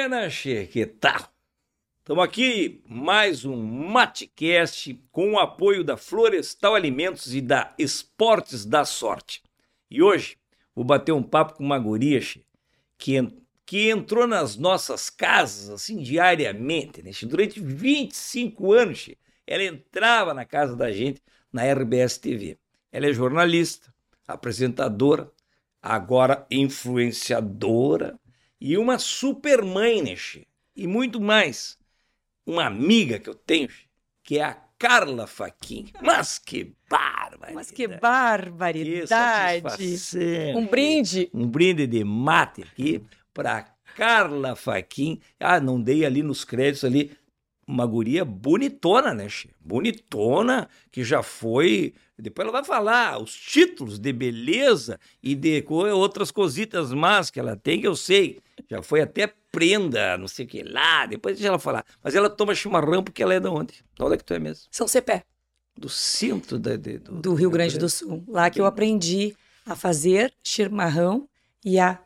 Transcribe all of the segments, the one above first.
Buenas, che, que tal? Estamos aqui, mais um Matecast com o apoio da Florestal Alimentos e da Esportes da Sorte. E hoje vou bater um papo com uma guria che, que, que entrou nas nossas casas assim diariamente, né? che? durante 25 anos. Che, ela entrava na casa da gente na RBS TV. Ela é jornalista, apresentadora, agora influenciadora e uma super mãe, né, che? E muito mais. Uma amiga que eu tenho, che, que é a Carla Faquin. Mas que barbaridade. Mas que barbaridade. Que um brinde. Um brinde de mate aqui para Carla Faquin. Ah, não dei ali nos créditos ali uma guria bonitona, né, che? Bonitona, que já foi. Depois ela vai falar os títulos de beleza e de outras cositas más que ela tem, que eu sei. Já foi até prenda, não sei o que lá. Depois deixa ela falar. Mas ela toma chimarrão porque ela é de onde? De onde é que tu é mesmo? São Cepé. Do centro da, de, do, do Rio Grande do Sul. Lá que eu aprendi a fazer chimarrão e a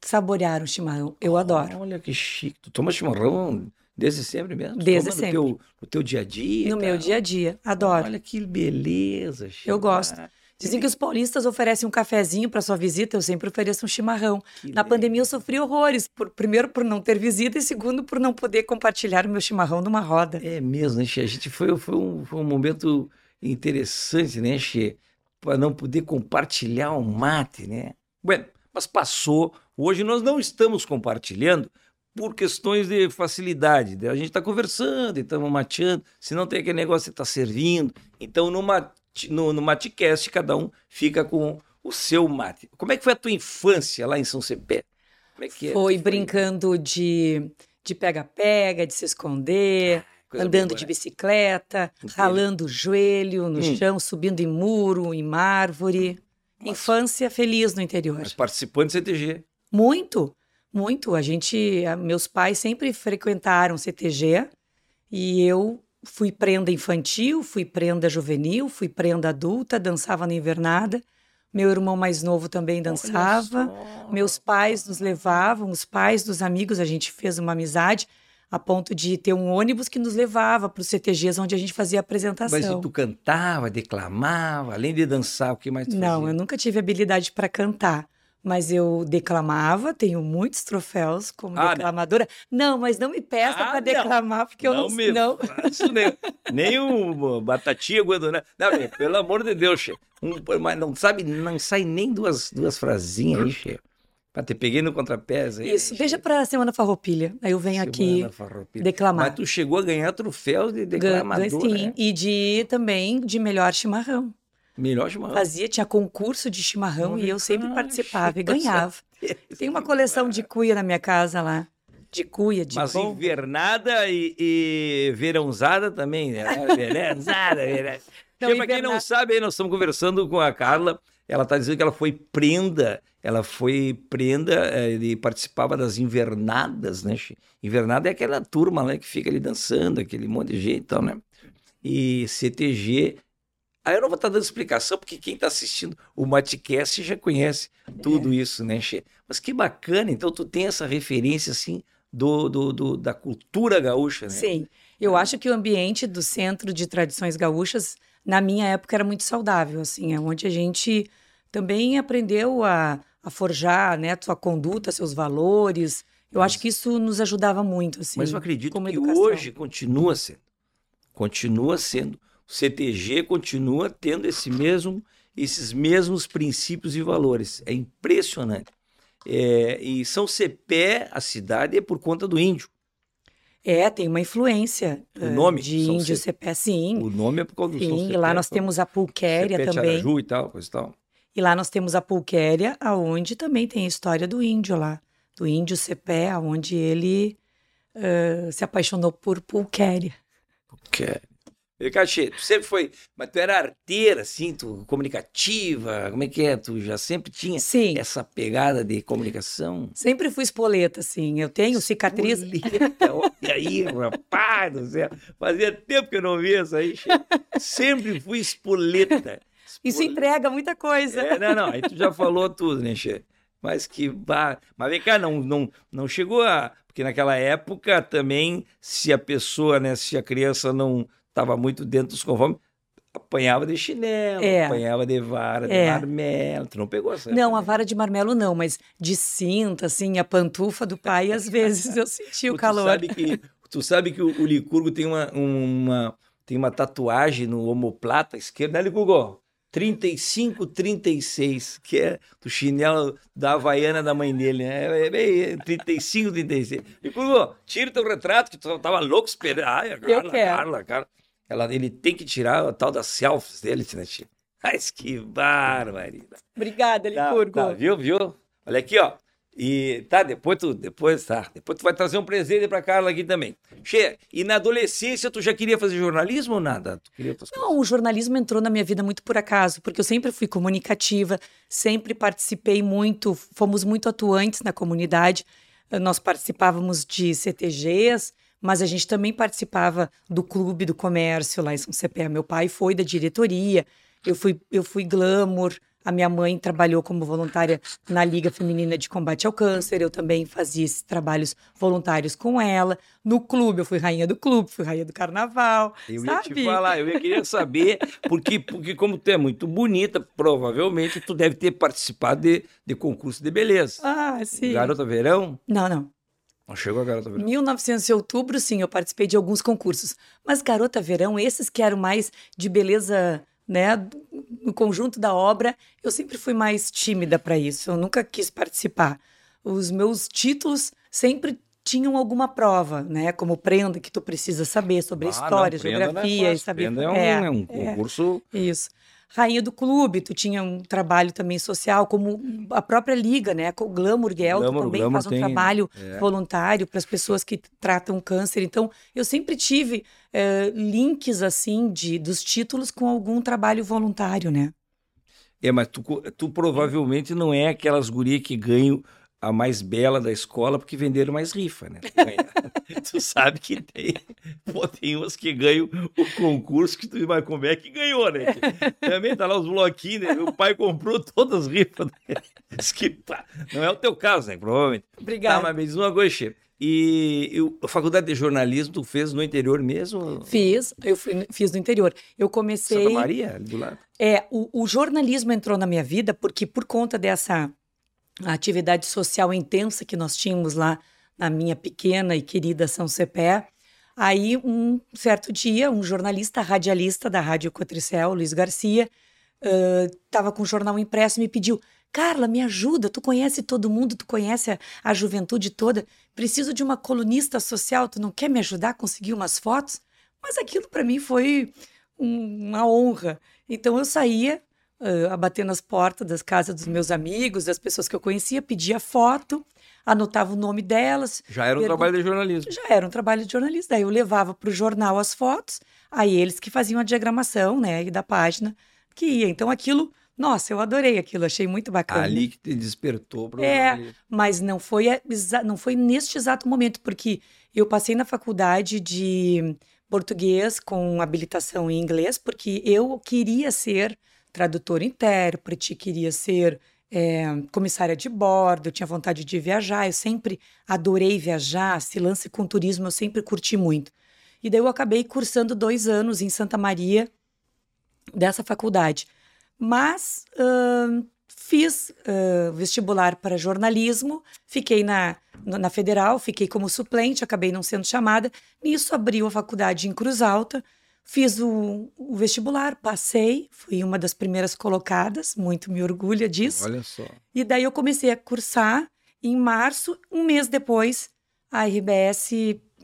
saborear o chimarrão. Eu adoro. Olha que chique. Tu toma chimarrão Desde sempre mesmo? Desde sempre. No teu, no teu dia a dia? No meu dia a dia. Adoro. Olha que beleza. Chico. Eu gosto. Dizem que os paulistas oferecem um cafezinho para sua visita, eu sempre ofereço um chimarrão. Que Na legal. pandemia eu sofri horrores, por, primeiro por não ter visita e segundo por não poder compartilhar o meu chimarrão numa roda. É mesmo, né, Che? A gente foi, foi, um, foi um momento interessante, né, Che? Para não poder compartilhar um mate, né? Bueno, mas passou. Hoje nós não estamos compartilhando por questões de facilidade. né? A gente está conversando e estamos mateando, se não tem aquele negócio que está servindo. Então, no, mate, no, no Matecast, cada um fica com o seu mate. Como é que foi a tua infância lá em São Cepé? Como é que é? Foi brincando de de pega-pega, de se esconder, Coisa andando de né? bicicleta, Entendi. ralando o joelho no Hum. chão, subindo em muro, em árvore. Nossa. Infância feliz no interior. Mas participando do CTG. Muito, muito. A gente, meus pais sempre frequentaram CTG e eu fui prenda infantil, fui prenda juvenil, fui prenda adulta, dançava na invernada. Meu irmão mais novo também dançava. Meus pais nos levavam, os pais dos amigos, a gente fez uma amizade a ponto de ter um ônibus que nos levava para os CTGs onde a gente fazia apresentação. Mas tu cantava, declamava, além de dançar, o que mais tu Não, fazia? eu nunca tive habilidade para cantar, mas eu declamava, tenho muitos troféus como Ah, né? declamadora. Não, mas não me peça Ah, para não. declamar, porque eu não, me não. faço nem, nem o batatinha guandoná. Não, meu, pelo amor de Deus, che. Um, mas não sabe, não sai nem duas, duas frasinhas aí, che. Pra te peguei no contrapés aí. Isso, che. deixa para a Semana Farroupilha. Aí eu venho aqui Semana Farroupilha. declamar. Mas tu chegou a ganhar troféus de Gan- declamadora. Sim, né? e de também de melhor chimarrão. Melhor chimarrão. Fazia, tinha concurso de chimarrão Olha, e eu sempre participava e ganhava. Tem uma coleção de cuia na minha casa lá. De cuia, de Mas bom. invernada e, e verãozada também, né? Verãozada, verãozada. Não, Che, pra quem não sabe, aí nós estamos conversando com a Carla. Ela está dizendo que ela foi prenda, ela foi prenda eh, e participava das invernadas, né? Invernada é aquela turma lá que fica ali dançando, aquele monte de gente e tal, né? E CTG. Aí eu não vou estar dando explicação, porque quem está assistindo o Matcast já conhece tudo isso, né, Che? Mas que bacana, então tu tem essa referência, assim, do, do, do- da cultura gaúcha, né? Sim, eu acho que o ambiente do Centro de Tradições Gaúchas, na minha época, era muito saudável, assim, é onde a gente também aprendeu a, a forjar, né, sua conduta, seus valores. Eu acho que isso nos ajudava muito, assim, Mas eu acredito que educação. hoje continua sendo. Continua sendo. O CTG continua tendo esse mesmo, esses mesmos princípios e valores. É impressionante. É, e São Cepé, a cidade, é por conta do índio. É, tem uma influência O eh, nome, de São índio Cepé. Sim. O nome é por causa do São Sim, Cepé. e lá nós temos a pulquéria Cepé, também. Tiaraju e tal, coisa e tal. E lá nós temos a pulquéria, aonde também tem a história do índio lá. Do índio Cepé, aonde ele eh, se apaixonou por pulquéria. Que... E, Cachê, tu sempre foi, mas tu era arteira, assim, tu comunicativa, como é que é? Tu já sempre tinha Sim, essa pegada de comunicação? sempre fui espoleta, assim. Eu tenho cicatriz. Bonita, Olha aí, rapaz do céu. Fazia tempo que eu não via isso aí. Sempre fui espoleta. Isso Espoleta. entrega muita coisa. É, não, não, aí tu já falou tudo, né, Che? Mas que. ba- Mas vem cá, não, não, não chegou a. Porque naquela época também, se a pessoa, né, se a criança não estava muito dentro dos conformes, apanhava de chinelo, É. apanhava de vara, de É. marmelo. Tu não pegou essa? Não, a né? vara de marmelo não, mas de cinta, assim, a pantufa do pai, às vezes eu senti o Tu calor. sabe que, tu sabe que o, o Licurgo tem uma, uma, tem uma tatuagem no omoplata esquerdo, né, Licurgo? 35, 36, que é do chinelo da Havaiana da mãe dele, né? É bem 35, 36. Licurgo, tira teu retrato, que tu tava louco esperando. Ai, Carla. Carla, Carla. Ela, ele tem que tirar a tal das selfies dele, né, tia? Mas que barbaridade. Obrigada, Tá, Licurgo. tá, viu, viu? Olha aqui, ó. E tá, depois tu, depois tá, depois tu vai trazer um presente pra Carla aqui também. Che, e na adolescência tu já queria fazer jornalismo ou nada? Tu queria outras coisas? Não, o jornalismo entrou na minha vida muito por acaso, porque eu sempre fui comunicativa, sempre participei muito, fomos muito atuantes na comunidade. Nós participávamos de CTGs, mas a gente também participava do clube do comércio lá em São Cepé. Meu pai foi da diretoria, eu fui, eu fui glamour. A minha mãe trabalhou como voluntária na Liga Feminina de Combate ao Câncer. Eu também fazia esses trabalhos voluntários com ela. No clube, eu fui rainha do clube, fui rainha do carnaval. Eu ia sabe? te falar, eu ia querer saber, porque, porque como tu é muito bonita, provavelmente tu deve ter participado de, de concurso de beleza. Ah, sim. Garota Verão? Não, não. Não chegou a Garota Verão. 1900 de outubro, sim, eu participei de alguns concursos. Mas Garota Verão, esses que eram mais de beleza, né, no conjunto da obra, eu sempre fui mais tímida para isso. Eu nunca quis participar. Os meus títulos sempre tinham alguma prova, né, como prenda que tu precisa saber sobre Ah, história, não é geografia e fácil, saber. prenda é um, É, é um é. concurso. Isso. Rainha do Clube, tu tinha um trabalho também social, como a própria Liga, né? Com o Glamour Glamour, também Glamour faz um tem- trabalho é. voluntário para as pessoas que tratam câncer. Então, eu sempre tive eh, links, assim, de, dos títulos com algum trabalho voluntário, né? É, mas tu, tu provavelmente não é aquelas gurias que ganham a mais bela da escola porque venderam mais rifa, né? Tu, sabe que tem, pô, tem umas que ganham o concurso que tu vai comer que ganhou, né? Também tá lá os bloquinhos, né? O pai comprou todas as rifas. Né? Que, pá, não é o teu caso, né? Provavelmente. Tá, Obrigada. mas me diz uma coisa. E eu- a faculdade de jornalismo tu fez no interior mesmo? Fiz, eu fui- fiz no interior. Eu comecei. Santa Maria, ali do lado? É, o, o jornalismo entrou na minha vida porque, por conta dessa atividade social intensa que nós tínhamos lá na minha pequena e querida São Cepé, aí, um certo dia, um jornalista radialista da Rádio Cotricel, Luiz Garcia, estava com o jornal impresso e me pediu: Carla, me ajuda, tu conhece todo mundo, tu conhece a, a juventude toda, preciso de uma colunista social, tu não quer me ajudar a conseguir umas fotos? Mas aquilo para mim foi um- uma honra. Então eu saía ah, a bater nas portas das casas dos meus amigos, das pessoas que eu conhecia, pedia foto, anotava o nome delas. Já era um trabalho de jornalismo. Já era um trabalho de jornalista. Daí eu levava para o jornal as fotos, aí eles que faziam a diagramação, né, e da página que ia. Então aquilo, nossa, eu adorei aquilo, achei muito bacana. Ali que te despertou para o É. Mas não foi, não foi neste exato momento, porque eu passei na faculdade de português com habilitação em inglês, porque eu queria ser tradutora intérprete, queria ser é, comissária de bordo, tinha vontade de viajar, eu sempre adorei viajar, esse lance com turismo eu sempre curti muito. E daí eu acabei cursando dois anos em Santa Maria dessa faculdade. Mas ahn, fiz ah, vestibular para jornalismo, fiquei na, na federal, fiquei como suplente, acabei não sendo chamada. Nisso abriu a faculdade em Cruz Alta, fiz o, o vestibular, passei, fui uma das primeiras colocadas, muito me orgulha disso. Olha só. E daí eu comecei a cursar. Em março, um mês depois, a RBS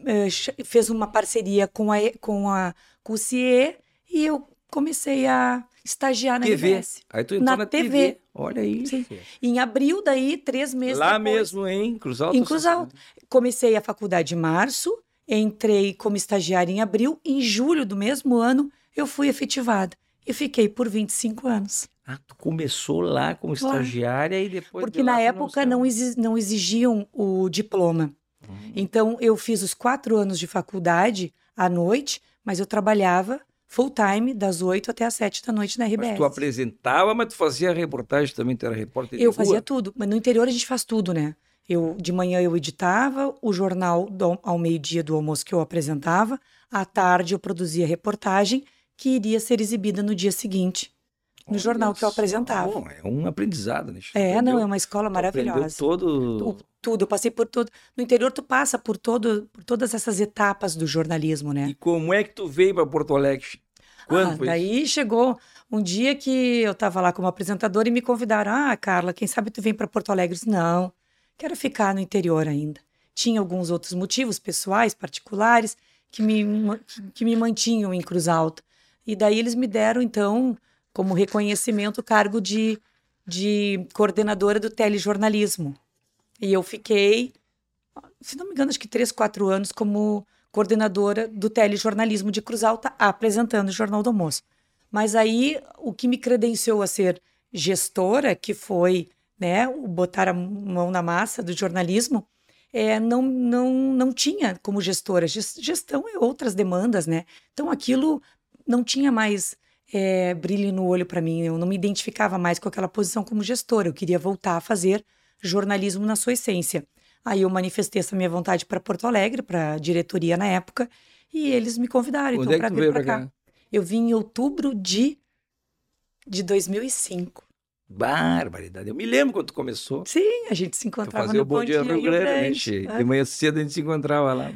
eh, fez uma parceria com, a, com, a, com o CIE e eu comecei a estagiar na TV. RBS. Aí tu entrou Na na, TV. TV. Olha aí. Sim. Em abril, daí, três meses Lá depois. mesmo, hein? Cruz Alta. Em Cruz Alta. Comecei a faculdade em março, entrei como estagiária em abril. Em julho do mesmo ano, eu fui efetivada. E fiquei por 25 anos. Ah, tu começou lá como Claro. estagiária e depois. Porque de na época não, não exigiam o diploma. Uhum. Então, eu fiz os quatro anos de faculdade à noite, mas eu trabalhava full time, das oito até as sete da noite na Mas RBS. tu apresentava, mas tu fazia reportagem também, tu era repórter de Eu rua. fazia tudo, mas no interior a gente faz tudo, né? Eu, de manhã eu editava o jornal do, ao meio-dia do almoço que eu apresentava, à tarde eu produzia reportagem que iria ser exibida no dia seguinte no jornal que eu apresentava. bom, é um aprendizado, né? É, não, aprendeu- é uma escola maravilhosa. todo... Tu- Tudo, eu passei por tudo. No interior tu passa por todo, por todas essas etapas do jornalismo, né? E como é que tu veio para Porto Alegre? Quando Ah, foi isso? daí chegou um dia que eu estava lá como apresentadora e me convidaram. Ah, Carla, quem sabe tu vem para Porto Alegre? Eu disse, não, quero ficar no interior ainda. Tinha alguns outros motivos pessoais, particulares, que me, que me mantinham em Cruz Alta. E daí eles me deram, então, como reconhecimento, o cargo de, de coordenadora do telejornalismo. E eu fiquei, se não me engano, acho que três, quatro anos como coordenadora do telejornalismo de Cruz Alta, apresentando o Jornal do Almoço. Mas aí o que me credenciou a ser gestora, que foi né, o botar a mão na massa do jornalismo, é, não, não, não tinha como gestora. Ges- Gestão é outras demandas, né? Então aquilo não tinha mais é, brilho no olho para mim. Eu não me identificava mais com aquela posição como gestora. Eu queria voltar a fazer jornalismo na sua essência. Aí eu manifestei essa minha vontade para Porto Alegre, para a diretoria na época, e eles me convidaram então é para vir para cá. cá? Eu vim em outubro de de 2005. Barbaridade. Eu me lembro quando começou. Sim, a gente se encontrava fazia no o Bom Dia Rio Grande, né, De manhã cedo a gente se encontrava lá. E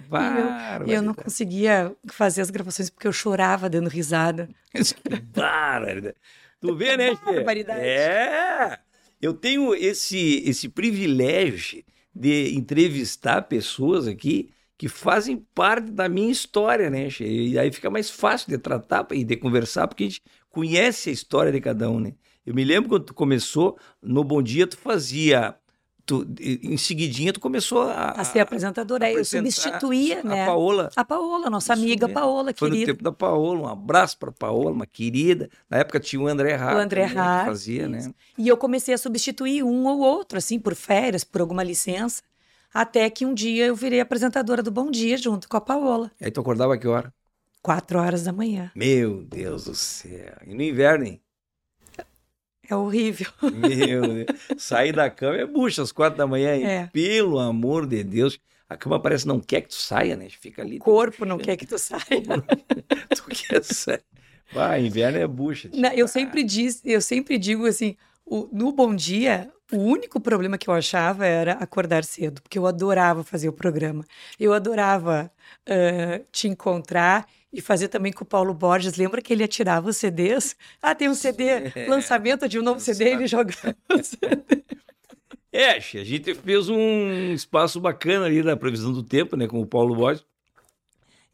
eu não Barbaridade. conseguia fazer as gravações porque eu chorava dando risada. Barbaridade. Tu vê, né, Che? Barbaridade. É. Eu tenho esse, esse privilégio de entrevistar pessoas aqui que fazem parte da minha história, né, Che? E aí fica mais fácil de tratar e de conversar, porque a gente conhece a história de cada um, né? Eu me lembro quando tu começou, no Bom Dia, tu fazia... Tu, em seguidinha, tu começou a... A ser apresentadora, eu apresentar substituía, a né? Paola. A Paola, nossa Isso amiga mesmo. Paola, Foi no querida. tempo da Paola, um abraço para Paola, uma querida. Na época tinha o André Hart, O André que Hart, fazia, né? isso. E eu comecei a substituir um ou outro, assim, por férias, por alguma licença. Até que um dia eu virei apresentadora do Bom Dia junto com a Paola. Aí tu acordava a que hora? Quatro horas da manhã. Meu Deus do céu. E no inverno, hein? É horrível. Meu Deus. Sair da cama é bucha às quatro da manhã? É. Pelo amor de Deus. A cama parece que não quer que tu saia, né? Fica ali. O corpo não quer que tu saia. Tu quer sair. Vai, inverno é bucha. Não, eu sempre diz, eu sempre digo assim, o- no Bom Dia, o único problema que eu achava era acordar cedo, porque eu adorava fazer o programa. Eu adorava ah, te encontrar e fazer também com o Paulo Borges. Lembra que ele atirava os CDs? Ah, tem um CD, lançamento de um novo CD, ele jogava o CD. É, a gente fez um espaço bacana ali da previsão do tempo, né, com o Paulo Borges.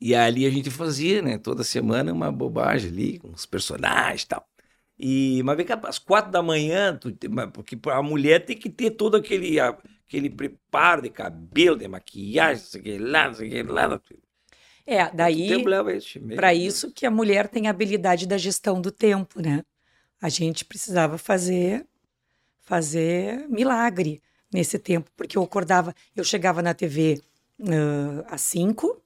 E ali a gente fazia, né, toda semana uma bobagem ali, com os personagens e tal. E, mas vem cá, às quatro da manhã, tu porque a mulher tem que ter todo aquele, aquele preparo de cabelo, de maquiagem, não sei o que lá, não sei o que lá. É, Que daí, tempo leva isso? Meu para isso que a mulher tem a habilidade da gestão do tempo, né? A gente precisava fazer fazer milagre nesse tempo, porque eu acordava, eu chegava na TV ah, às 5,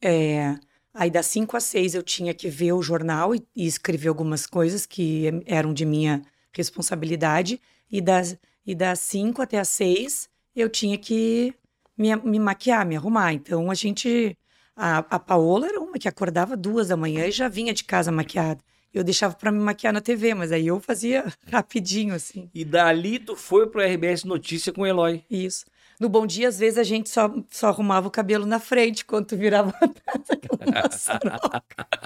é, aí das 5 às 6 eu tinha que ver o jornal e, e escrever algumas coisas que eram de minha responsabilidade, e das, e das 5 até às 6 eu tinha que me, me maquiar, me arrumar. Então a gente. A, a Paola era uma que acordava duas da manhã e já vinha de casa maquiada. Eu deixava para me maquiar na TV, mas aí eu fazia rapidinho, assim. E dali tu foi pro RBS Notícia com o Eloy. Isso. No Bom Dia, às vezes a gente só, só arrumava o cabelo na frente quando tu virava atrás aquela maçaroca.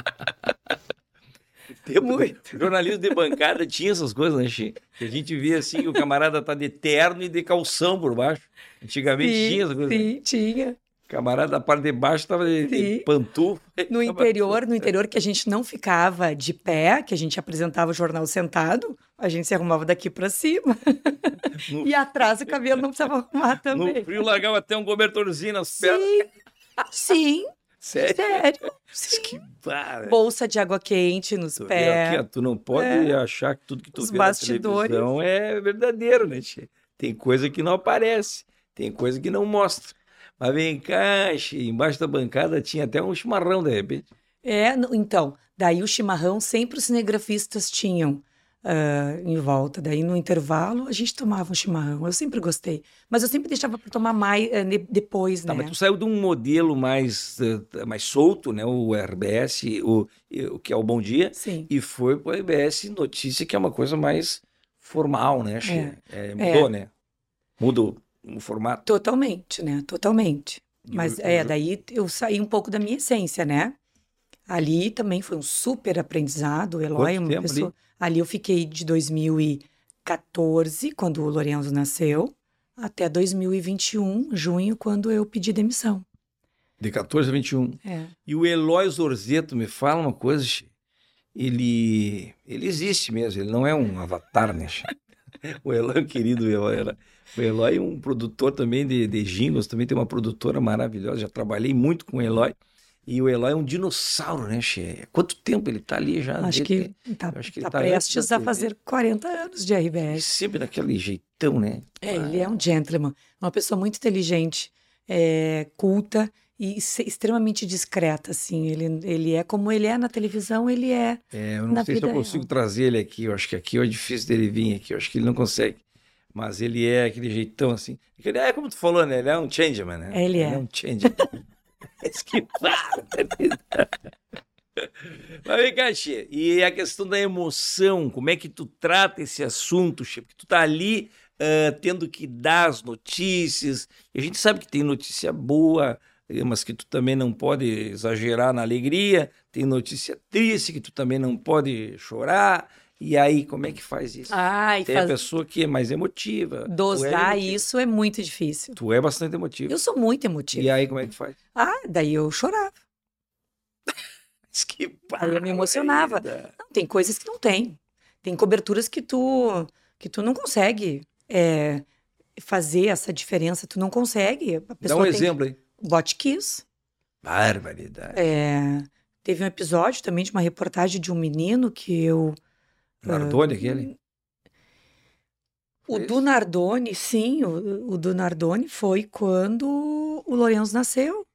Tempo Muito. jornalismo de bancada tinha essas coisas, né, Xi? Que a gente via assim, que o camarada tá de terno e de calção por baixo. Antigamente tinha essas coisas. né? Sim, tinha. Camarada da parte de baixo tava de, de pantufa. No interior, no interior que a gente não ficava de pé, que a gente apresentava o jornal sentado, a gente se arrumava daqui para cima. No- E atrás o cabelo não precisava arrumar No também. frio largava até um cobertorzinho nas pernas. Sim, Sério? sério. Sim. Que barra. Bolsa de água quente nos Tu, vê aqui, pés. tu não pode É. achar que tudo que tu Os vê na bastidores. televisão é verdadeiro, né? Tem coisa que não aparece, tem coisa que não mostra. Mas vem cá, embaixo da bancada tinha até um chimarrão, de repente. É, então, daí o chimarrão sempre os cinegrafistas tinham uh, em volta. Daí, no intervalo, a gente tomava um chimarrão. Eu sempre gostei. Mas eu sempre deixava para tomar mais uh, depois, tá, né? Mas tu saiu de um modelo mais, uh, mais solto, né? O RBS, o, o que é o Bom Dia. Sim. E foi para o RBS Notícia, que é uma coisa mais formal, né? É. É, mudou, é. né? Mudou o formato. Totalmente, né? Totalmente. Mas eu, é, daí eu saí um pouco da minha essência, né? Ali também foi um super aprendizado. O Eloy é uma pessoa. Ali? ali eu fiquei de 2014, quando o Lorenzo nasceu, até 2021, junho, quando eu pedi demissão. De 14 a 21. É. E o Eloy Zorzeto me fala uma coisa, ele, ele existe mesmo, ele não é um avatar, né? o Eloy, querido Eloy, era, o Eloy é um produtor também de, de jingles, também tem uma produtora maravilhosa, já trabalhei muito com o Eloy. E o Eloy é um dinossauro, né, Che? Ququanto tempo ele está ali já? Acho que está tá, tá prestes a fazer 40 anos de RBS. Sempre daquele jeitão, né? É, ah. ele é um gentleman, uma pessoa muito inteligente, é, culta e extremamente discreta, assim. Ele, ele é como ele é na televisão, ele é. É, eu não sei se eu consigo real. trazer ele aqui. Eu acho que aqui é difícil dele vir aqui. Eu acho que ele não consegue. Mas ele é aquele jeitão assim. Ele é como tu falou, né? Ele é um changeman, né? É, ele é. Ele é um changeman. Esquivado. Mas vem cá, Xê, e a questão da emoção, como é que tu trata esse assunto, Xê? Porque tu tá ali uh, tendo que dar as notícias, e a gente sabe que tem notícia boa, mas que tu também não pode exagerar na alegria, tem notícia triste que tu também não pode chorar, e aí, como é que faz isso? Tem faz... a pessoa que é mais emotiva. Dosar é isso é muito difícil. Tu é bastante emotiva. Eu sou muito emotiva. E aí, como é que faz? Ah, daí eu chorava. que aí eu me emocionava. Não, tem coisas que não tem. Tem coberturas que tu, que tu não consegue é, fazer essa diferença. Tu não consegue. Dá um exemplo aí. Botkiss. Barbaridade. É, teve um episódio também de uma reportagem de um menino que eu Nardoni, aquele? O do Nardoni, sim, o, o do Nardoni foi quando o Lourenço nasceu.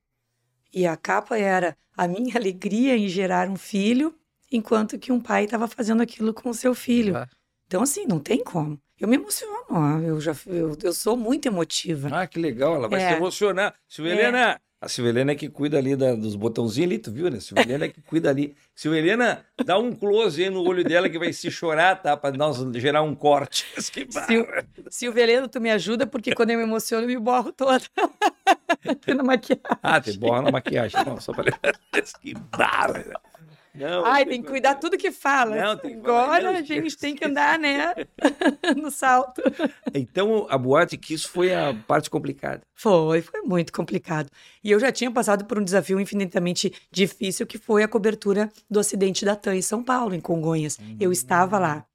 E a capa era a minha alegria em gerar um filho, enquanto que um pai estava fazendo aquilo com o seu filho. Ah. Então, assim, não tem como. Eu me emociono, eu já eu, eu sou muito emotiva. Ah, que legal, ela vai é. se emocionar. Silvelena, é. A Silvelena é que cuida ali da, dos botãozinhos ali, tu viu, né? Silvelena é que cuida ali. Silvelena, dá um close aí no olho dela que vai se chorar, tá? Pra nós gerar um corte. Sil, Silvelena, tu me ajuda, porque quando eu me emociono, eu me borro toda. na maquiagem. Ah, tem borra na maquiagem. Não, só pra que barra. Não, Ai, tem que cuidar tudo que fala. Não, que Agora a gente tem que andar, né? no salto. Então, a boate que isso foi a parte complicada. Foi, foi muito complicado. E eu já tinha passado por um desafio infinitamente difícil, que foi a cobertura do acidente da TAM em São Paulo, em Congonhas. Uhum. Eu estava lá.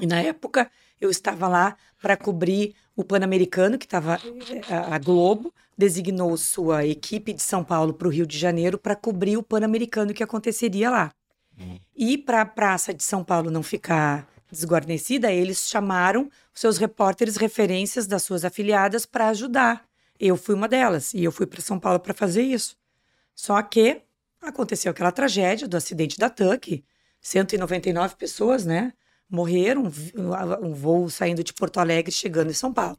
E na época, eu estava lá para cobrir o Pan-Americano, que estava eh, a Globo, designou sua equipe de São Paulo para o Rio de Janeiro para cobrir o Pan-Americano que aconteceria lá. Uhum. E para a Praça de São Paulo não ficar desguarnecida, eles chamaram seus repórteres referências das suas afiliadas para ajudar. Eu fui uma delas e eu fui para São Paulo para fazer isso. Só que aconteceu aquela tragédia do acidente da TUC, 199 pessoas, né? Morreram, um voo saindo de Porto Alegre chegando em São Paulo.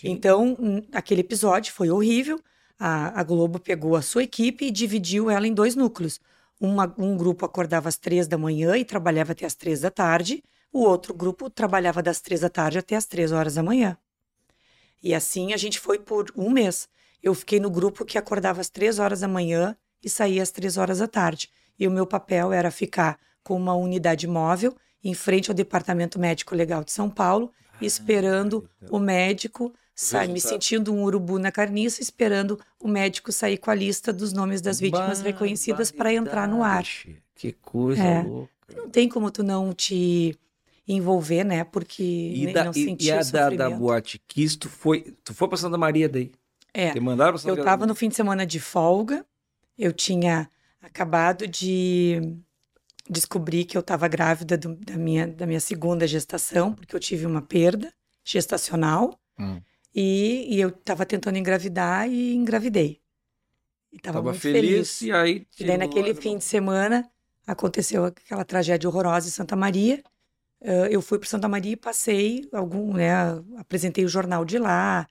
Sim. Então, aquele episódio foi horrível. A, a, Globo pegou a sua equipe e dividiu ela em dois núcleos. Uma, um grupo acordava às três da manhã e trabalhava até às três da tarde. O outro grupo trabalhava das três da tarde até às três horas da manhã. E assim a gente foi por um mês. Eu fiquei no grupo que acordava às três horas da manhã e saía às três horas da tarde. E o meu papel era ficar com uma unidade móvel em frente ao Departamento Médico Legal de São Paulo, ah, esperando então. o médico sai me sentindo um urubu na carniça, esperando o médico sair com a lista dos nomes das vítimas reconhecidas para entrar no ar. Que coisa é. louca. Não tem como tu não te envolver, né? Porque e da, não sentir e, e a da, da Boate Kiss, tu foi, tu foi para Santa Maria daí? É. Te mandaram pra Santa eu estava no fim de semana de folga, eu tinha acabado de descobrir que eu estava grávida do, da, minha, da minha segunda gestação, porque eu tive uma perda gestacional. Hum. E, e eu estava tentando engravidar e engravidei. E tava, tava muito feliz, feliz. E aí. E daí, naquele fim de semana, aconteceu aquela tragédia horrorosa em Santa Maria. uh, eu fui para Santa Maria e passei algum, né? Apresentei o jornal de lá,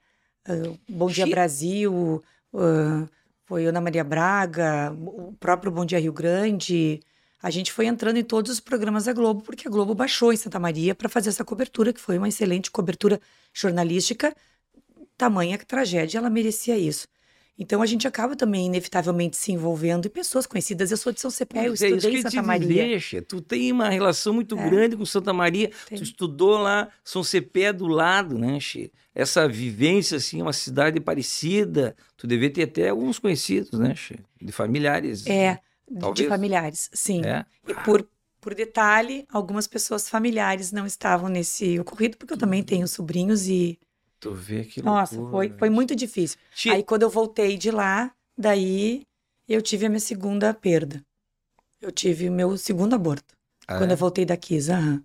uh, Bom Dia Brasil, uh, foi Ana Maria Braga, o próprio Bom Dia Rio Grande. A gente foi entrando em todos os programas da Globo, porque a Globo baixou em Santa Maria para fazer essa cobertura, que foi uma excelente cobertura jornalística. Tamanha tragédia, ela merecia isso. Então a gente acaba também, inevitavelmente, se envolvendo em pessoas conhecidas. Eu sou de São Cepé, eu é estudei que em Santa Maria. Che. Tu tem uma relação muito É. grande com Santa Maria. Tem. Tu estudou lá, São Cepé do lado, né, Che? Essa vivência, assim, uma cidade parecida. Tu devia ter até alguns conhecidos, né, Che? De familiares. É, de Talvez. familiares, sim. É? E por, por detalhe, algumas pessoas familiares não estavam nesse ocorrido, porque eu também tenho sobrinhos e. Tu vê que Nossa, loucura, foi, né? foi muito difícil. Che, Aí quando eu voltei de lá, daí eu tive a minha segunda perda. Eu tive o meu segundo aborto. ah, quando é? eu voltei da Kiss, aham.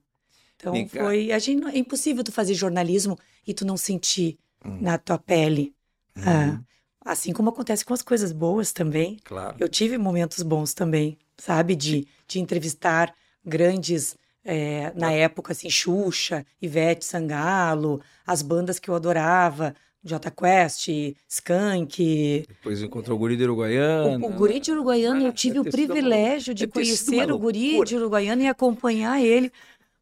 Então Vem cá. foi. A gente, é impossível tu fazer jornalismo e tu não sentir Hum. na tua pele. Uhum, ah, Assim como acontece com as coisas boas também. Claro. Eu tive momentos bons também, sabe? De, de entrevistar grandes, eh, na época, assim, Xuxa, Ivete Sangalo, as bandas que eu adorava, Jota Quest, Skank. Depois encontrou o guri de Uruguaiana. O, o Guri de Uruguaiana, Ah, eu tive o deve ter sido uma- privilégio de uma conhecer o Guri de Uruguaiana e acompanhar ele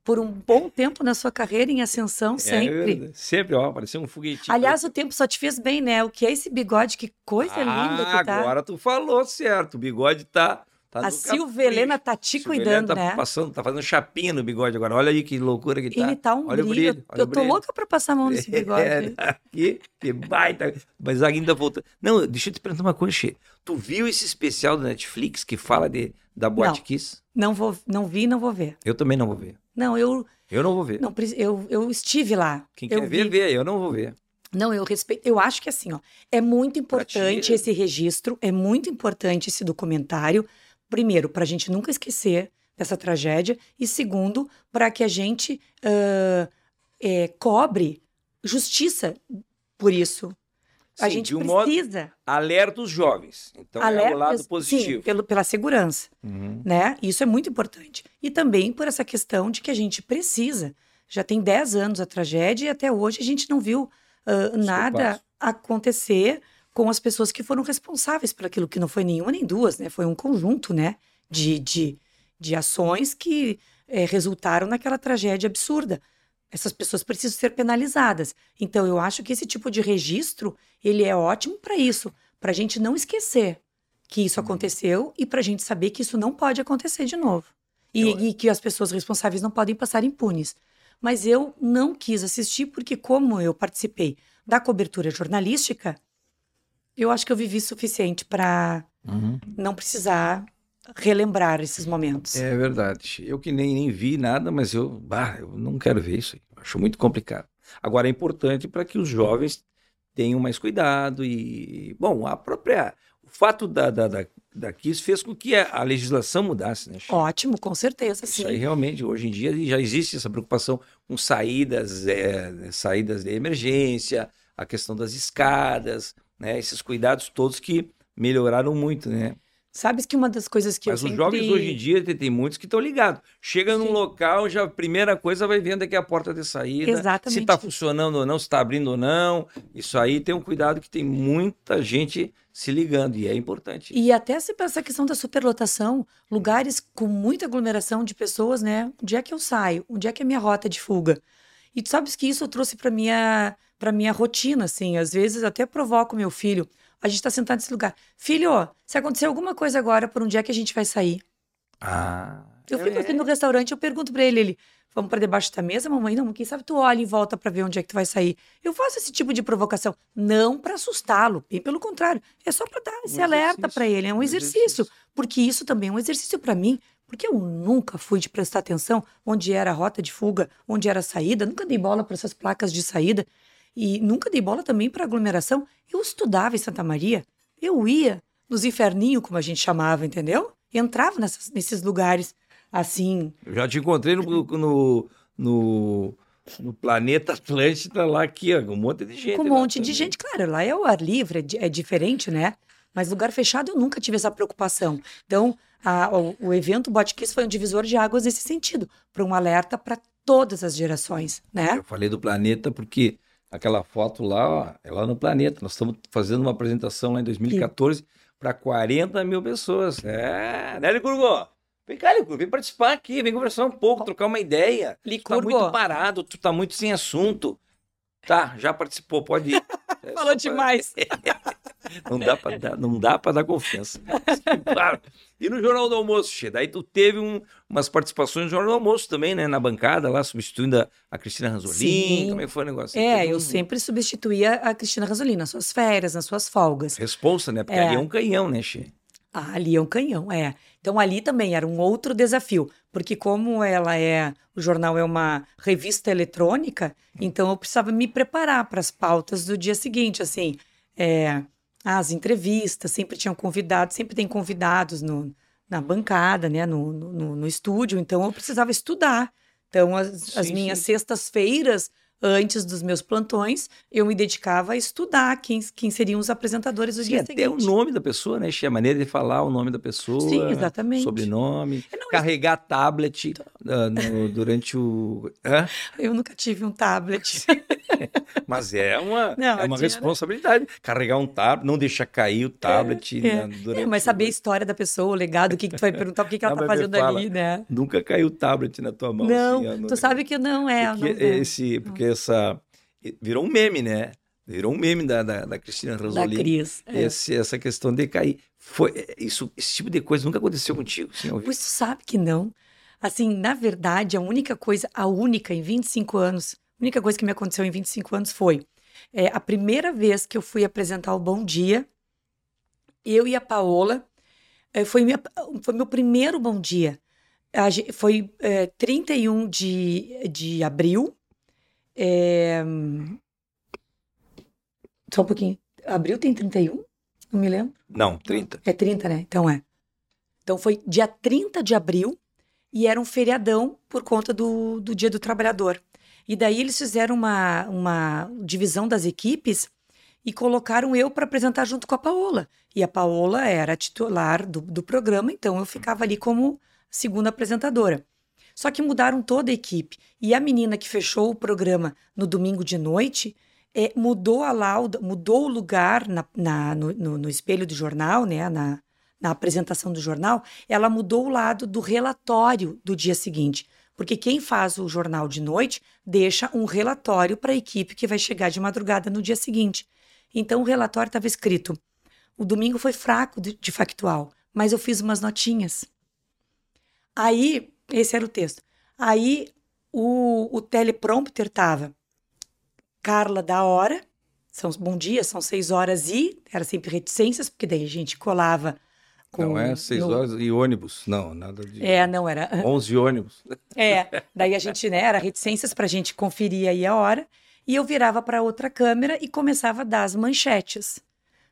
por um bom tempo na sua carreira em ascensão, É sempre. verdade. sempre, ó, parecia um foguetinho. Aliás, o tempo só te fez bem, né? O que é esse bigode? Que coisa linda ah, que tá. agora tu falou certo. O bigode tá. tá A Helena tá te Helena cuidando, tá né? passando, tá fazendo chapinha no bigode agora. Olha aí que loucura que tá. Ele tá um Olha brilho. brilho, olha Eu tô brilho. louca pra passar a mão nesse bigode. É, que, que baita. Mas ainda voltando. Não, deixa eu te perguntar uma coisa, Che. Tu viu esse especial da Netflix que fala de, da Boate Não. Kiss? Não vou, não vi, não vou ver. Eu também não vou ver. Não, eu Eu não vou ver. não eu, eu estive lá. Quem eu quer ver, vê. Eu não vou ver. Não, eu respeito. Eu acho que assim, ó, é muito importante ti- esse registro, é muito importante esse documentário. Primeiro, para a gente nunca esquecer dessa tragédia, e segundo, para que a gente ah, é, cobre justiça por isso. A Sim, gente de um modo- precisa. Alerta os jovens. Então é alerta- o lado Sim, positivo. pelo, pela segurança. Uhum. né? Isso é muito importante. E também por essa questão de que a gente precisa. Já tem 10 anos a tragédia e até hoje a gente não viu ah, nada acontecer com as pessoas que foram responsáveis por aquilo, que não foi nenhuma nem duas, né? Foi um conjunto, né? De, de, de ações que eh, resultaram naquela tragédia absurda. Essas pessoas precisam ser penalizadas. Então, eu acho que esse tipo de registro, ele é ótimo para isso, para a gente não esquecer que isso aconteceu e para a gente saber que isso não pode acontecer de novo. E, Eu- e que as pessoas responsáveis não podem passar impunes. Mas eu não quis assistir porque, como eu participei da cobertura jornalística, eu acho que eu vivi suficiente para Uhum. não precisar relembrar esses momentos. É verdade. Eu que nem, nem vi nada, mas eu, bah, eu não quero ver isso. aí. Acho muito complicado. Agora é importante para que os jovens tenham mais cuidado e, bom, a própria o fato da da, da, da Kiss fez com que a, a legislação mudasse, né? Chico? Ótimo, com certeza, sim. Isso aí realmente, hoje em dia já existe essa preocupação com saídas, é, saídas de emergência, a questão das escadas, né? Esses cuidados todos que melhoraram muito, né? Sabes que uma das coisas que Mas eu os sempre... jovens hoje em dia tem, tem muitos que estão ligados. Chega num Sim. local, já a primeira coisa vai vendo aqui a porta de saída. Exatamente. Se está funcionando ou não, se está abrindo ou não. Isso aí tem um cuidado que tem muita gente se ligando e é importante. E até se essa questão da superlotação, lugares com muita aglomeração de pessoas, né? Onde é que eu saio? Onde é que é a minha rota de fuga? E tu sabes que isso eu trouxe para minha para minha rotina, assim. Às vezes até provoco meu filho. A gente tá sentado nesse lugar. Filho, se acontecer alguma coisa agora, por onde é que a gente vai sair? Ah, Eu fico é, aqui no restaurante, eu pergunto pra ele, ele, vamos pra debaixo da mesa, mamãe? Não, quem sabe tu olha e volta pra ver onde é que tu vai sair. Eu faço esse tipo de provocação, não pra assustá-lo, bem pelo contrário, é só pra dar esse alerta pra ele, é um um exercício, exercício. porque isso também é um exercício pra mim, porque eu nunca fui de prestar atenção onde era a rota de fuga, onde era a saída, nunca dei bola pra essas placas de saída e nunca dei bola também pra aglomeração. Eu estudava em Santa Maria, eu ia nos inferninhos, como a gente chamava, entendeu? Entrava nessas- nesses lugares assim, Eu já te encontrei no, no, no, no planeta Atlântida lá aqui, ó, um monte de gente. com um monte de também. gente. Claro, lá é o ar livre, é, é diferente, né? Mas lugar fechado eu nunca tive essa preocupação. Então, a- o, o evento Botkiss foi um divisor de águas nesse sentido, para um alerta para todas as gerações, né? Eu falei do planeta porque aquela foto lá, ó, é lá no planeta. Nós estamos fazendo uma apresentação lá em 2014 para 40 mil pessoas. É, né, Licurgo? Vem cá, Licurgo, vem participar aqui, vem conversar um pouco, trocar uma ideia. Licurgo. Tu tá muito parado, tu tá muito sem assunto. Tá, já participou, pode ir. É Falou pra- demais. Não dá pra dar, não dá para dar confiança. E no Jornal do Almoço, Che, daí tu teve um- umas participações no Jornal do Almoço também, né? Na bancada lá, substituindo a, a Cristina Ranzolin. É que foi o negócio? É, eu um- sempre substituía a Cristina Rasolina nas suas férias, nas suas folgas. Responsa, né? Porque É. ali é um canhão, né, Che? Ah, ali é um canhão, é. Então ali também era um outro desafio, porque como ela é, o jornal é uma revista eletrônica, então eu precisava me preparar para as pautas do dia seguinte, assim, é, as entrevistas, sempre tinham convidados, sempre tem convidados no, na bancada, né, no, no, no- estúdio, então eu precisava estudar. Então as, as Sim, minhas sim. sextas-feiras, antes dos meus plantões, eu me dedicava a estudar quem, quem seriam os apresentadores do Sim, dia até seguinte. o nome da pessoa, né, Che? A maneira de falar o nome da pessoa. Sim, exatamente. Sobrenome. Não, Carregar tablet ah, no- durante o. Hã? Eu nunca tive um tablet. Mas é uma, Não, é uma tinha- responsabilidade. Carregar um tablet, não deixar cair o tablet é. né, durante É, mas saber a história da pessoa, o legado, o que, que tu vai perguntar, o que, que ela tá me fazendo fala. ali, né? Nunca caiu o tablet na tua mão. não, assim, tu sabe que não é. porque não é. esse, porque essa virou um meme, né? Virou um meme da, da, da Cristina Da Ranzolin. Cris. é. Esse, essa questão de cair. Foi, isso, esse tipo de coisa nunca aconteceu contigo, ouvi. Pois tu sabe que não. Assim, na verdade, a única coisa, a única em 25 anos, a única coisa que me aconteceu em 25 anos foi é, a primeira vez que eu fui apresentar o Bom Dia, eu e a Paola, é, foi, minha, foi meu primeiro Bom Dia. A foi é, 31 de, de abril. É, só um pouquinho. Abril tem 31? Não me lembro. Não, 30. É 30, né? Então é. Então foi dia 30 de abril e era um feriadão por conta do, do Dia do Trabalhador. E daí eles fizeram uma, uma divisão das equipes e colocaram eu para apresentar junto com a Paola. E a Paola era titular do, do programa, então eu ficava ali como segunda apresentadora. Só que mudaram toda a equipe. E a menina que fechou o programa no domingo de noite é, mudou a lauda, mudou o lugar na, na- no, no- no espelho do jornal, né, na, na apresentação do jornal, ela mudou o lado do relatório do dia seguinte. Porque quem faz o jornal de noite deixa um relatório para a equipe que vai chegar de madrugada no dia seguinte. Então o relatório estava escrito: o domingo foi fraco de, factual, mas eu fiz umas notinhas. Aí, esse era o texto. Aí o, o teleprompter estava Carla da hora, são bom dia, são seis horas e era sempre reticências, porque daí a gente colava com. Não é 6 no- horas e ônibus. Não, nada de. É, não era. 11 ônibus. É, daí a gente, né, era reticências para a gente conferir aí a hora, e eu virava para outra câmera e começava a dar as manchetes.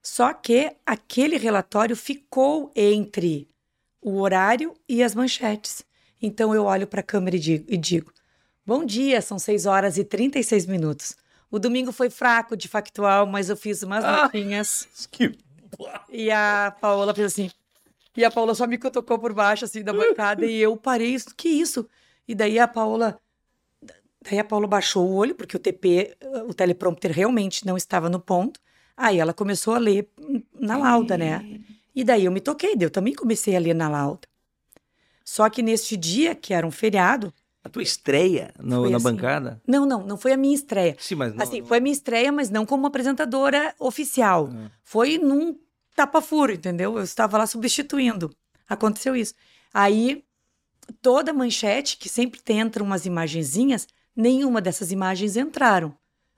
Só que aquele relatório ficou entre o horário e as manchetes. Então eu olho para a câmera e digo, e digo: Bom dia, são 6 horas e 36 minutos. O domingo foi fraco de factual, mas eu fiz umas Ah. notinhas. Que... E a Paola fez assim. E a Paola só me cutucou por baixo, assim, da bancada, e eu parei, isso, que isso? E daí a Paola. Daí a Paola baixou o olho, porque o TP, o teleprompter realmente não estava no ponto. Aí ela começou a ler na lauda, né? E daí eu me toquei, eu também comecei a ler na lauda. Só que neste dia, que era um feriado, A tua estreia no- na assim. bancada? não, não, não foi a minha estreia. Sim, mas não. assim, não- foi a minha estreia, mas não como apresentadora oficial. Ah. Foi num tapa-furo, entendeu? Eu estava lá substituindo. Aconteceu isso. Aí, toda manchete, que sempre tem entram umas imagenzinhas, nenhuma dessas imagens entraram,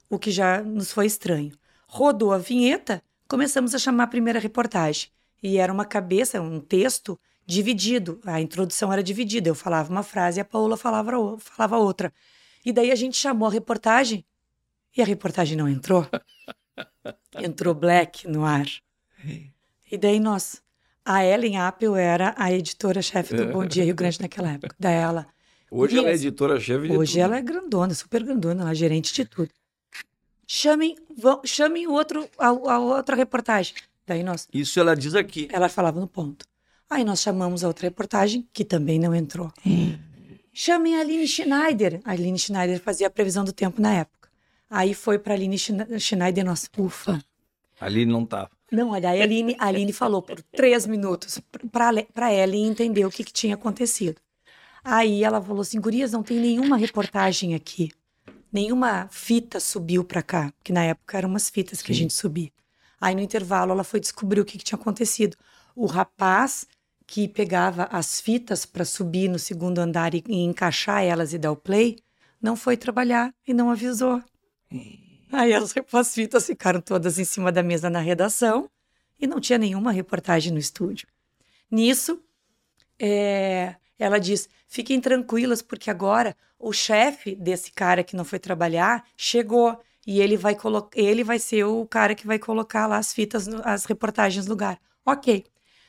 o que já nos foi estranho. Rodou a vinheta, começamos a chamar a primeira reportagem. E era uma cabeça, um texto dividido. A introdução era dividida. Eu falava uma frase e a Paola falava, falava outra. E daí a gente chamou a reportagem e a reportagem não entrou. Entrou Black no ar. E daí nós. A Ellen Apple era a editora-chefe do Bom Dia Rio Grande naquela época. Daí ela. Hoje ela é editora-chefe de Hoje tudo. ela é grandona, super grandona, ela é gerente de tudo. Chamem, vão, chamem outro, a, a outra reportagem. Daí nós. Isso ela diz aqui. Ela falava no ponto. Aí nós chamamos a outra reportagem, que também não entrou. chamem a Aline Schneider. A Aline Schneider fazia a previsão do tempo na época. Aí foi para a Aline Schneider, nossa, ufa. A Aline não estava. Não, olha, a Aline, a Aline falou por três minutos para ela entender o que, que tinha acontecido. Aí ela falou assim: Gurias, não tem nenhuma reportagem aqui. Nenhuma fita subiu para cá, que na época eram umas fitas Sim. que a gente subia. Aí no intervalo ela foi descobrir o que, que tinha acontecido. O rapaz que pegava as fitas para subir no segundo andar e, e, encaixar elas e dar o play, não foi trabalhar e não avisou. Aí as, as fitas ficaram todas em cima da mesa na redação e não tinha nenhuma reportagem no estúdio. Nisso, é, ela diz: fiquem tranquilas, porque agora o chefe desse cara que não foi trabalhar chegou e ele vai, ele vai ser o cara que vai colocar lá as fitas, as reportagens no lugar. Ok.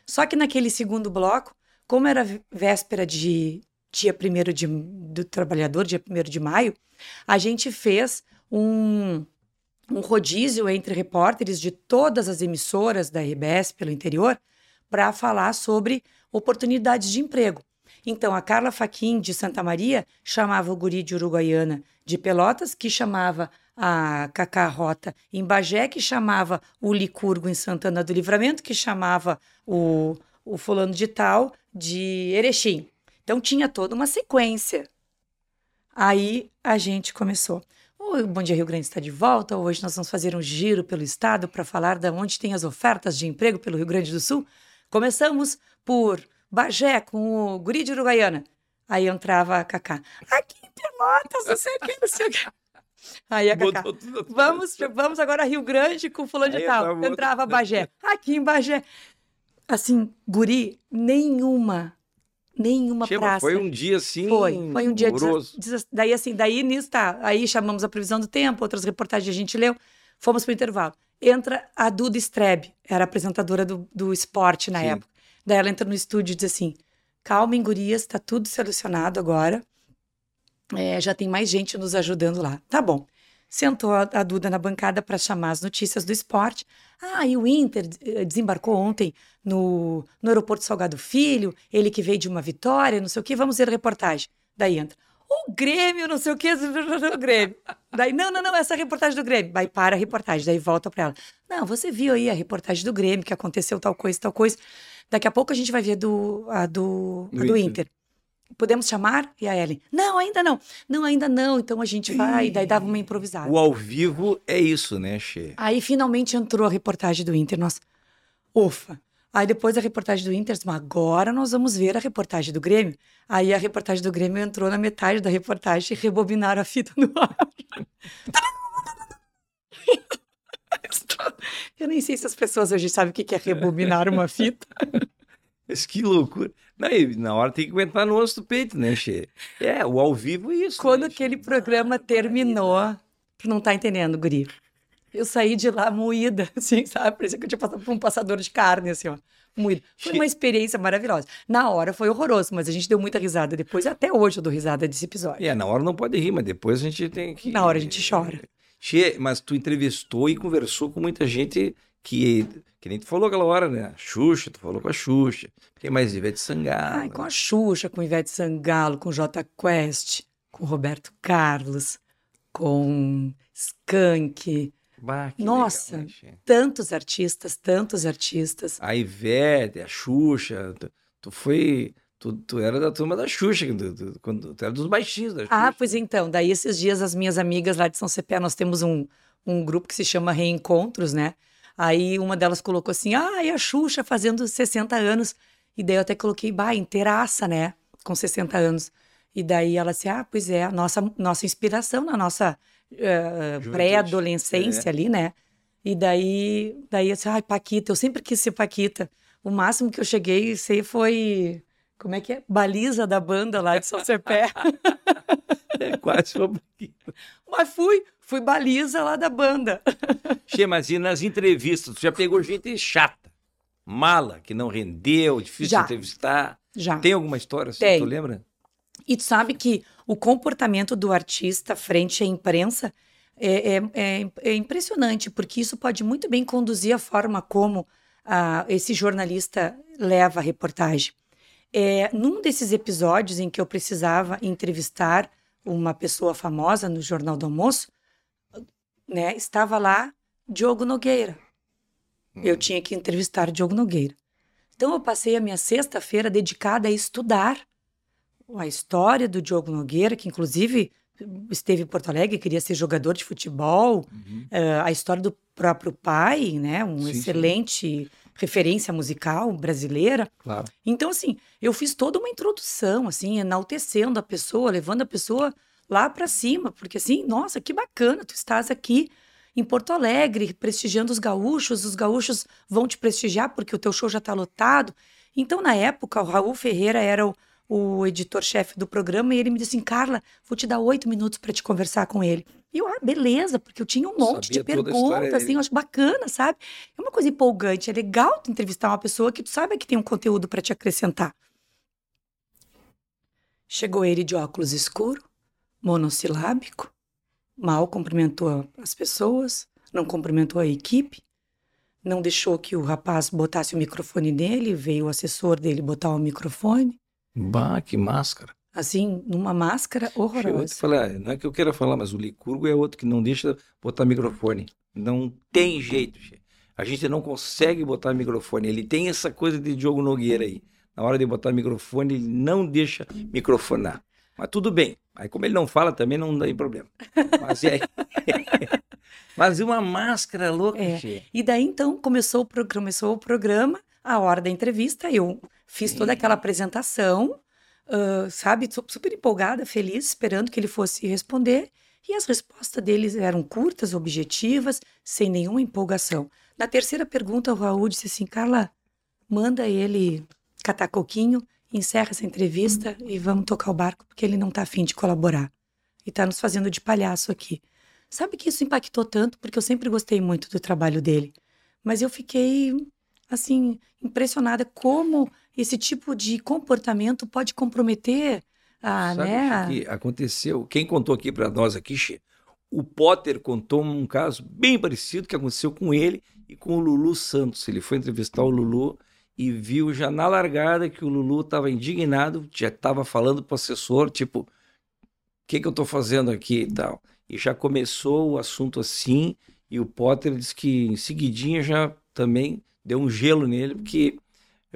Só que naquele segundo bloco, como era véspera de dia 1 de, do trabalhador, dia 1 de maio, a gente fez um, um rodízio entre repórteres de todas as emissoras da RBS pelo interior para falar sobre oportunidades de emprego. Então, a Carla Faquin, de Santa Maria, chamava o guri de Uruguaiana de Pelotas, que chamava a Cacá Rota em Bagé, que chamava o Licurgo em Santana do Livramento, que chamava o, o fulano de tal de Erechim. Então tinha toda uma sequência. Aí a gente começou. O Bom Dia Rio Grande está de volta. Hoje nós vamos fazer um giro pelo estado para falar de onde tem as ofertas de emprego pelo Rio Grande do Sul. Começamos por Bagé com o Guri de Uruguaiana. Aí entrava a Cacá. Aqui em Pelotas, não sei o que, não sei o que. Aí a Cacá, vamos, vamos agora a Rio Grande com fulano de tal. Entrava Bagé. Aqui em Bagé. Assim, guri, nenhuma, nenhuma Chega, praça. Foi um dia assim. Foi, foi um dia. Des, daí assim, daí nisso tá. Aí chamamos a previsão do tempo, outras reportagens a gente leu, fomos pro intervalo. Entra a Duda Strebe, era apresentadora do, do esporte na Sim. época. Daí ela entra no estúdio e diz assim: calmem, gurias, tá tudo solucionado agora. É, já tem mais gente nos ajudando lá. Tá bom. Sentou a, Duda na bancada para chamar as notícias do esporte. Ah, e o Inter eh, desembarcou ontem no, no aeroporto Salgado Filho, ele que veio de uma vitória, não sei o que, vamos ver a reportagem. Daí entra. O Grêmio, não sei o que, o Grêmio. Daí, não, não, não, essa é a reportagem do Grêmio. Vai para a reportagem, daí volta para ela. Não, você viu aí a reportagem do Grêmio, que aconteceu tal coisa, tal coisa. Daqui a pouco a gente vai ver do, a do, a do Inter. Inter podemos chamar? E a Ellen, não, ainda não. Não, ainda não. Então a gente vai, e daí dava uma improvisada. O ao vivo é isso, né, Che? Aí finalmente entrou a reportagem do Inter. Nós, ufa. Aí depois a reportagem do Inter, agora nós vamos ver a reportagem do Grêmio. Aí a reportagem do Grêmio entrou na metade da reportagem e rebobinaram a fita no ar. Eu nem sei se as pessoas hoje sabem o que é rebobinar uma fita. Mas que loucura. Não, na hora tem que aguentar no osso do peito, né, Che? É, o ao vivo é isso. Quando né, aquele programa terminou, tu não tá entendendo, guri. Eu saí de lá moída, assim, sabe? Parecia que eu tinha passado por um passador de carne, assim, ó. Moída. Foi uma experiência maravilhosa. Na hora foi horroroso, mas a gente deu muita risada depois. Até hoje eu dou risada desse episódio. É, na hora não pode rir, mas depois a gente tem que. Na hora a gente chora. Che, mas tu entrevistou e conversou com muita gente que, que nem tu falou aquela hora, né? A Xuxa, tu falou com a Xuxa. Quem mais? Ivete Sangalo. Ai, com a Xuxa, com Ivete Sangalo, com J Quest, com Roberto Carlos, com Skank. Bah, Nossa, legal, né, tantos artistas, tantos artistas. A Ivete, a Xuxa, tu, tu foi... Tu, tu era da turma da Xuxa, tu, tu, tu, tu era dos baixinhos da ah, Xuxa. Ah, pois então, daí esses dias as minhas amigas lá de São Cepé, nós temos um, um grupo que se chama Reencontros, né? Aí uma delas colocou assim: ah, e a Xuxa fazendo 60 anos. E daí eu até coloquei, bah, inteiraça, né? Com 60 anos. E daí ela disse: ah, pois é, a nossa, nossa inspiração na nossa uh, pré-adolescência é. ali, né? E daí, daí eu disse: ai, Paquita, eu sempre quis ser Paquita. O máximo que eu cheguei sei foi. Como é que é? Baliza da banda lá de São Cepé. é quase uma Paquita. Mas fui, fui baliza lá da banda. Che, mas e nas entrevistas, tu já pegou gente chata, mala, que não rendeu, difícil já. de entrevistar? Já. Tem alguma história assim, Tem. tu lembra? E tu sabe que o comportamento do artista frente à imprensa é, é, é, é impressionante, porque isso pode muito bem conduzir a forma como ah, esse jornalista leva a reportagem. É, num desses episódios em que eu precisava entrevistar uma pessoa famosa no Jornal do Almoço, né, estava lá Diogo Nogueira. Eu tinha que entrevistar Diogo Nogueira. Então eu passei a minha sexta-feira dedicada a estudar a história do Diogo Nogueira, que inclusive esteve em Porto Alegre, queria ser jogador de futebol, uhum. uh, a história do próprio pai, né, um sim, excelente sim. referência musical brasileira. Claro. Então assim, eu fiz toda uma introdução, assim, enaltecendo a pessoa, levando a pessoa lá para cima, porque assim, nossa, que bacana, tu estás aqui em Porto Alegre, prestigiando os gaúchos, os gaúchos vão te prestigiar porque o teu show já está lotado. Então, na época, o Raul Ferreira era o, o editor-chefe do programa e ele me disse assim, Carla, vou te dar oito minutos para te conversar com ele. E eu, ah, beleza, porque eu tinha um monte de perguntas, assim, eu acho bacana, sabe? É uma coisa empolgante, é legal tu entrevistar uma pessoa que tu sabe que tem um conteúdo para te acrescentar. Chegou ele de óculos escuro, monossilábico, mal cumprimentou as pessoas, não cumprimentou a equipe, não deixou que o rapaz botasse o microfone nele, veio o assessor dele botar o microfone. Bah, que máscara. Assim, numa máscara horrorosa. Falar, não é que eu queira falar, mas o Licurgo é outro que não deixa botar microfone. Não tem jeito, A gente não consegue botar microfone. Ele tem essa coisa de Diogo Nogueira aí. Na hora de botar microfone, ele não deixa microfonar. Mas tudo bem. Aí, como ele não fala, também não tem problema. Mas é. Mas uma máscara louca, é. E daí, então, começou o, começou o programa, a hora da entrevista, eu fiz toda aquela apresentação, uh, sabe, super empolgada, feliz, esperando que ele fosse responder. E as respostas deles eram curtas, objetivas, sem nenhuma empolgação. Na terceira pergunta, o Raul disse assim: Carla, manda ele catar coquinho encerra essa entrevista e vamos tocar o barco porque ele não está afim de colaborar. E está nos fazendo de palhaço aqui. Sabe que isso impactou tanto porque eu sempre gostei muito do trabalho dele. Mas eu fiquei, assim, impressionada como esse tipo de comportamento pode comprometer a, Sabe né? que aconteceu, quem contou aqui para nós aqui, o Potter contou um caso bem parecido que aconteceu com ele e com o Lulu Santos. Ele foi entrevistar o Lulu e viu já na largada que o Lulu estava indignado, já estava falando para o assessor, tipo, o que, que eu estou fazendo aqui e tal. E já começou o assunto assim, e o Potter disse que em seguidinha já também deu um gelo nele, porque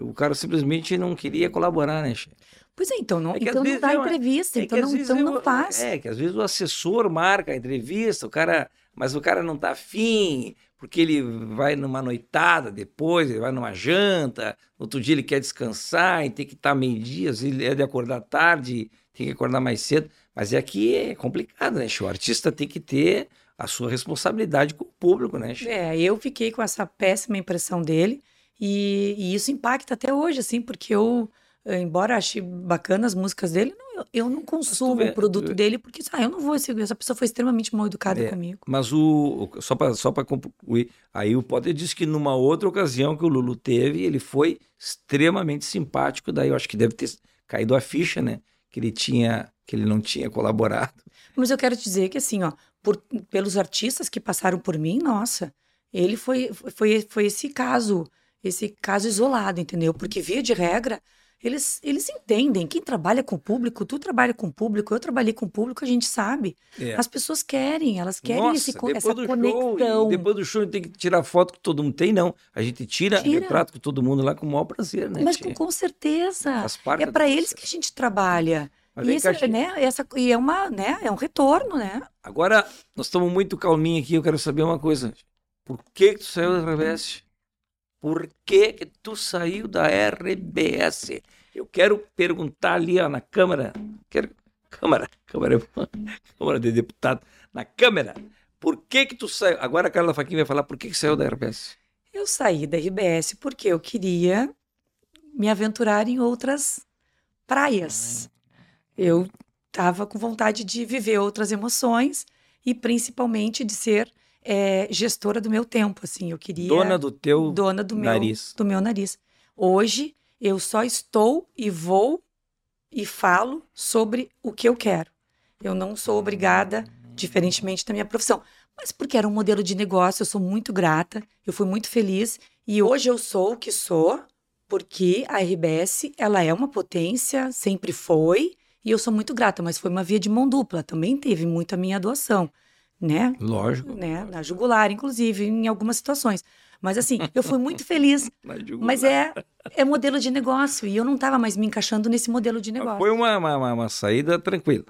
o cara simplesmente não queria colaborar, né, chefe? Pois é, então não, é então não dá é entrevista, é então, não, então não faz. É, que às vezes o assessor marca a entrevista, o cara, mas o cara não tá afim, porque ele vai numa noitada depois, ele vai numa janta, outro dia ele quer descansar e tem que estar meio-dia, ele é de acordar tarde, tem que acordar mais cedo. Mas é que é complicado, né, O artista tem que ter a sua responsabilidade com o público, né, É, eu fiquei com essa péssima impressão dele e, e isso impacta até hoje, assim, porque eu embora ache bacana as músicas dele, não, eu, eu, não consumo vê, o produto dele porque ah, eu não vou essa pessoa foi extremamente mal educada é, comigo. Mas o só para só concluir, aí o Potter disse que numa outra ocasião que o Lulu teve, ele foi extremamente simpático, daí eu acho que deve ter caído a ficha, né, que ele tinha que ele não tinha colaborado. Mas eu quero dizer que assim, ó, por, pelos artistas que passaram por mim, nossa, ele foi foi foi esse caso, esse caso isolado, entendeu? Porque via de regra eles, eles entendem. Quem trabalha com o público, tu trabalha com o público, eu trabalhei com o público, a gente sabe. É. As pessoas querem, elas querem Nossa, esse, essa conexão. Show, depois do show tem que tirar foto que todo mundo tem, não. A gente tira, tira. retrato com todo mundo lá com o maior prazer, né? Mas com, com, certeza. é para eles que a gente trabalha. Mas e, esse, né, essa, e é, uma, né, é um retorno, né? Agora, nós estamos muito calminhos aqui, eu quero saber uma coisa. Por que, que tu saiu da Reveste? Por que, que tu saiu da RBS? Eu quero perguntar ali ó, na Câmara, quero, Câmara, Câmara, Câmara de Deputado, na Câmara, por que que tu saiu? Agora a Carla Faquinha vai falar por que que saiu da RBS. Eu saí da RBS porque eu queria me aventurar em outras praias. Eu estava com vontade de viver outras emoções e principalmente de ser é, gestora do meu tempo, assim, eu queria dona do teu dona do nariz. meu do meu nariz. Hoje eu só estou e vou e falo sobre o que eu quero. Eu não sou obrigada, diferentemente da minha profissão. Mas porque era um modelo de negócio, eu sou muito grata, eu fui muito feliz. E hoje eu sou o que sou porque a RBS, ela é uma potência, sempre foi, e eu sou muito grata, mas foi uma via de mão dupla, também teve muito a minha doação, né? Lógico. Né? Na jugular, inclusive, em algumas situações. Mas assim, eu fui muito feliz. mas é, é modelo de negócio, e eu não estava mais me encaixando nesse modelo de negócio. Foi uma, uma, uma saída tranquila.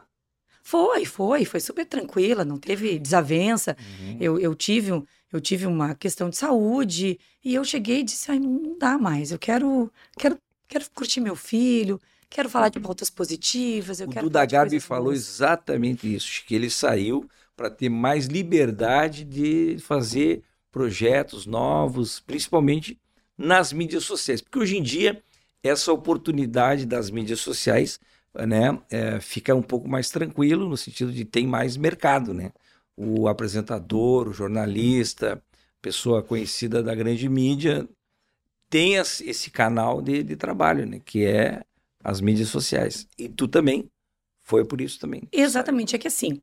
Foi, foi, foi super tranquila, não teve desavença. Uhum. Eu, eu, tive, eu tive uma questão de saúde e eu cheguei e disse: Ai, não dá mais, eu quero, quero, quero curtir meu filho, quero falar de pautas positivas. Eu o quero Duda Gabi falou boas. exatamente isso, que ele saiu para ter mais liberdade de fazer projetos novos, principalmente nas mídias sociais, porque hoje em dia essa oportunidade das mídias sociais né, é, fica um pouco mais tranquilo no sentido de tem mais mercado, né? O apresentador, o jornalista, pessoa conhecida da grande mídia tem esse canal de, de trabalho, né? Que é as mídias sociais. E tu também foi por isso também. Exatamente, é que assim,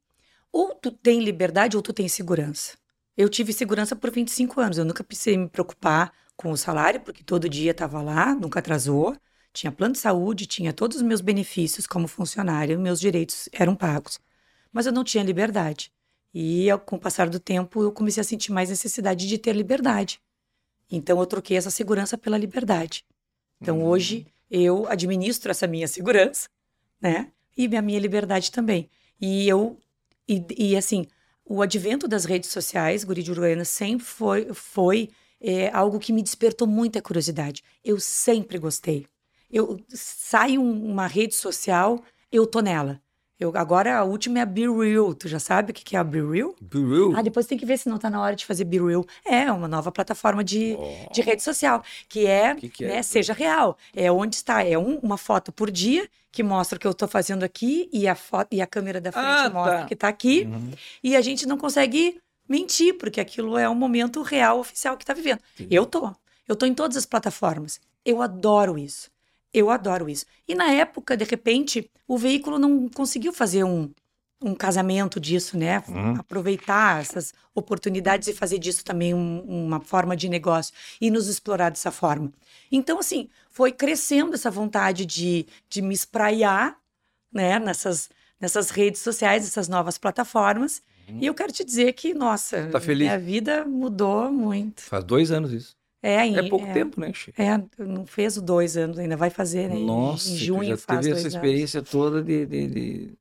ou tu tem liberdade ou tu tem segurança. Eu tive segurança por 25 anos, eu nunca precisei me preocupar com o salário, porque todo dia estava lá, nunca atrasou tinha plano de saúde, tinha todos os meus benefícios como funcionário, meus direitos eram pagos. Mas eu não tinha liberdade. E com o passar do tempo, eu comecei a sentir mais necessidade de ter liberdade. Então eu troquei essa segurança pela liberdade. Então uhum. hoje eu administro essa minha segurança, né? E a minha liberdade também. E eu e, e assim, o advento das redes sociais, Guri de Uruguaiana, sempre foi, foi é, algo que me despertou muita curiosidade. Eu sempre gostei eu sai uma rede social, eu tô nela. Eu, agora a última é a Be Real. Tu já sabe o que é a Be Real? Be Real? Ah, depois tem que ver se não tá na hora de fazer Be Real. É uma nova plataforma de, oh. de rede social, que é, que que é? Né, seja real. É onde está, é um, uma foto por dia que mostra o que eu tô fazendo aqui e a foto e a câmera da frente ah, mostra tá. que tá aqui. Uhum. E a gente não consegue mentir, porque aquilo é um momento real, oficial que tá vivendo. Eu tô. Eu tô em todas as plataformas. Eu adoro isso. Eu adoro isso. E na época, de repente, o veículo não conseguiu fazer um, um casamento disso, né? Uhum. Aproveitar essas oportunidades e fazer disso também um, uma forma de negócio e nos explorar dessa forma. Então, assim, foi crescendo essa vontade de, de me espraiar, né? Nessas, nessas redes sociais, essas novas plataformas. Uhum. E eu quero te dizer que, nossa, tá minha vida mudou muito. Faz dois anos isso. É, em, é pouco é, tempo, né, Chico? É, não fez dois anos ainda, vai fazer, né? Nossa, em junho já faz teve essa experiência anos. toda de, de, de,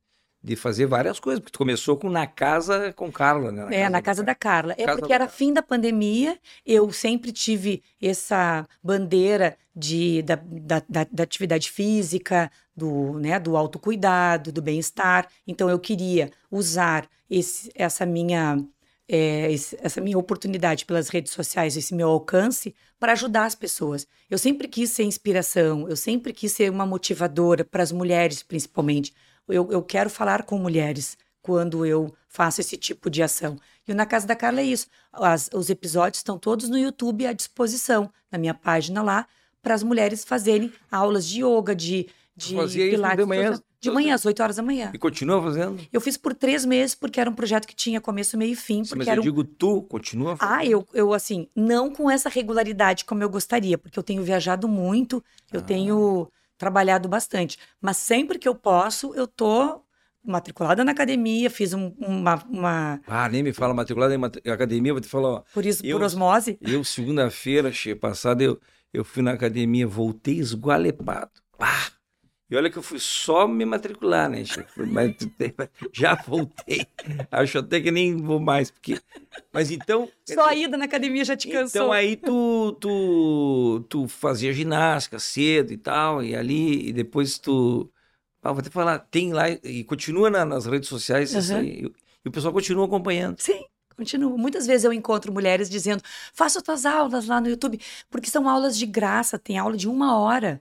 de, fazer várias coisas, porque tu começou com Na Casa com Carla, né? Na é, casa na Casa da, da Carla. É casa porque era Carla. fim da pandemia, eu sempre tive essa bandeira de, da, da, da, da atividade física, do, né, do autocuidado, do bem-estar, então eu queria usar esse, essa minha é, essa minha oportunidade pelas redes sociais, esse meu alcance, para ajudar as pessoas. Eu sempre quis ser inspiração, eu sempre quis ser uma motivadora para as mulheres, principalmente. Eu, eu quero falar com mulheres quando eu faço esse tipo de ação. E Na Casa da Carla é isso. As, os episódios estão todos no YouTube à disposição, na minha página lá, para as mulheres fazerem aulas de yoga, de, de pilates. de manhã, de manhã, às 8 horas da manhã. E continua fazendo? Eu fiz por três meses, porque era um projeto que tinha começo, meio e fim. Porque Mas eu digo, tu continua fazendo? Ah, eu, eu, assim, não com essa regularidade como eu gostaria, porque eu tenho viajado muito, eu ah. tenho trabalhado bastante. Mas sempre que eu posso, eu tô matriculada na academia, fiz um, uma, uma, Ah, nem me fala matriculada na academia, vou te falar, ó. Por isso, eu, por osmose. Eu, segunda-feira, passada, eu, eu fui na academia, voltei esgualepado. Ah! E olha que eu fui só me matricular, né, Chico? Mas já voltei. Acho até que nem vou mais, porque. Mas então. Só a ida na academia já te cansou. Então aí tu, tu, tu fazia ginástica cedo e tal, e ali, e depois tu. Ah, vou te falar, tem lá, e continua na, nas redes sociais, uhum. aí, e, e o pessoal continua acompanhando. Sim. Continua. Muitas vezes eu encontro mulheres dizendo: faça tuas aulas lá no YouTube, porque são aulas de graça, tem aula de uma hora.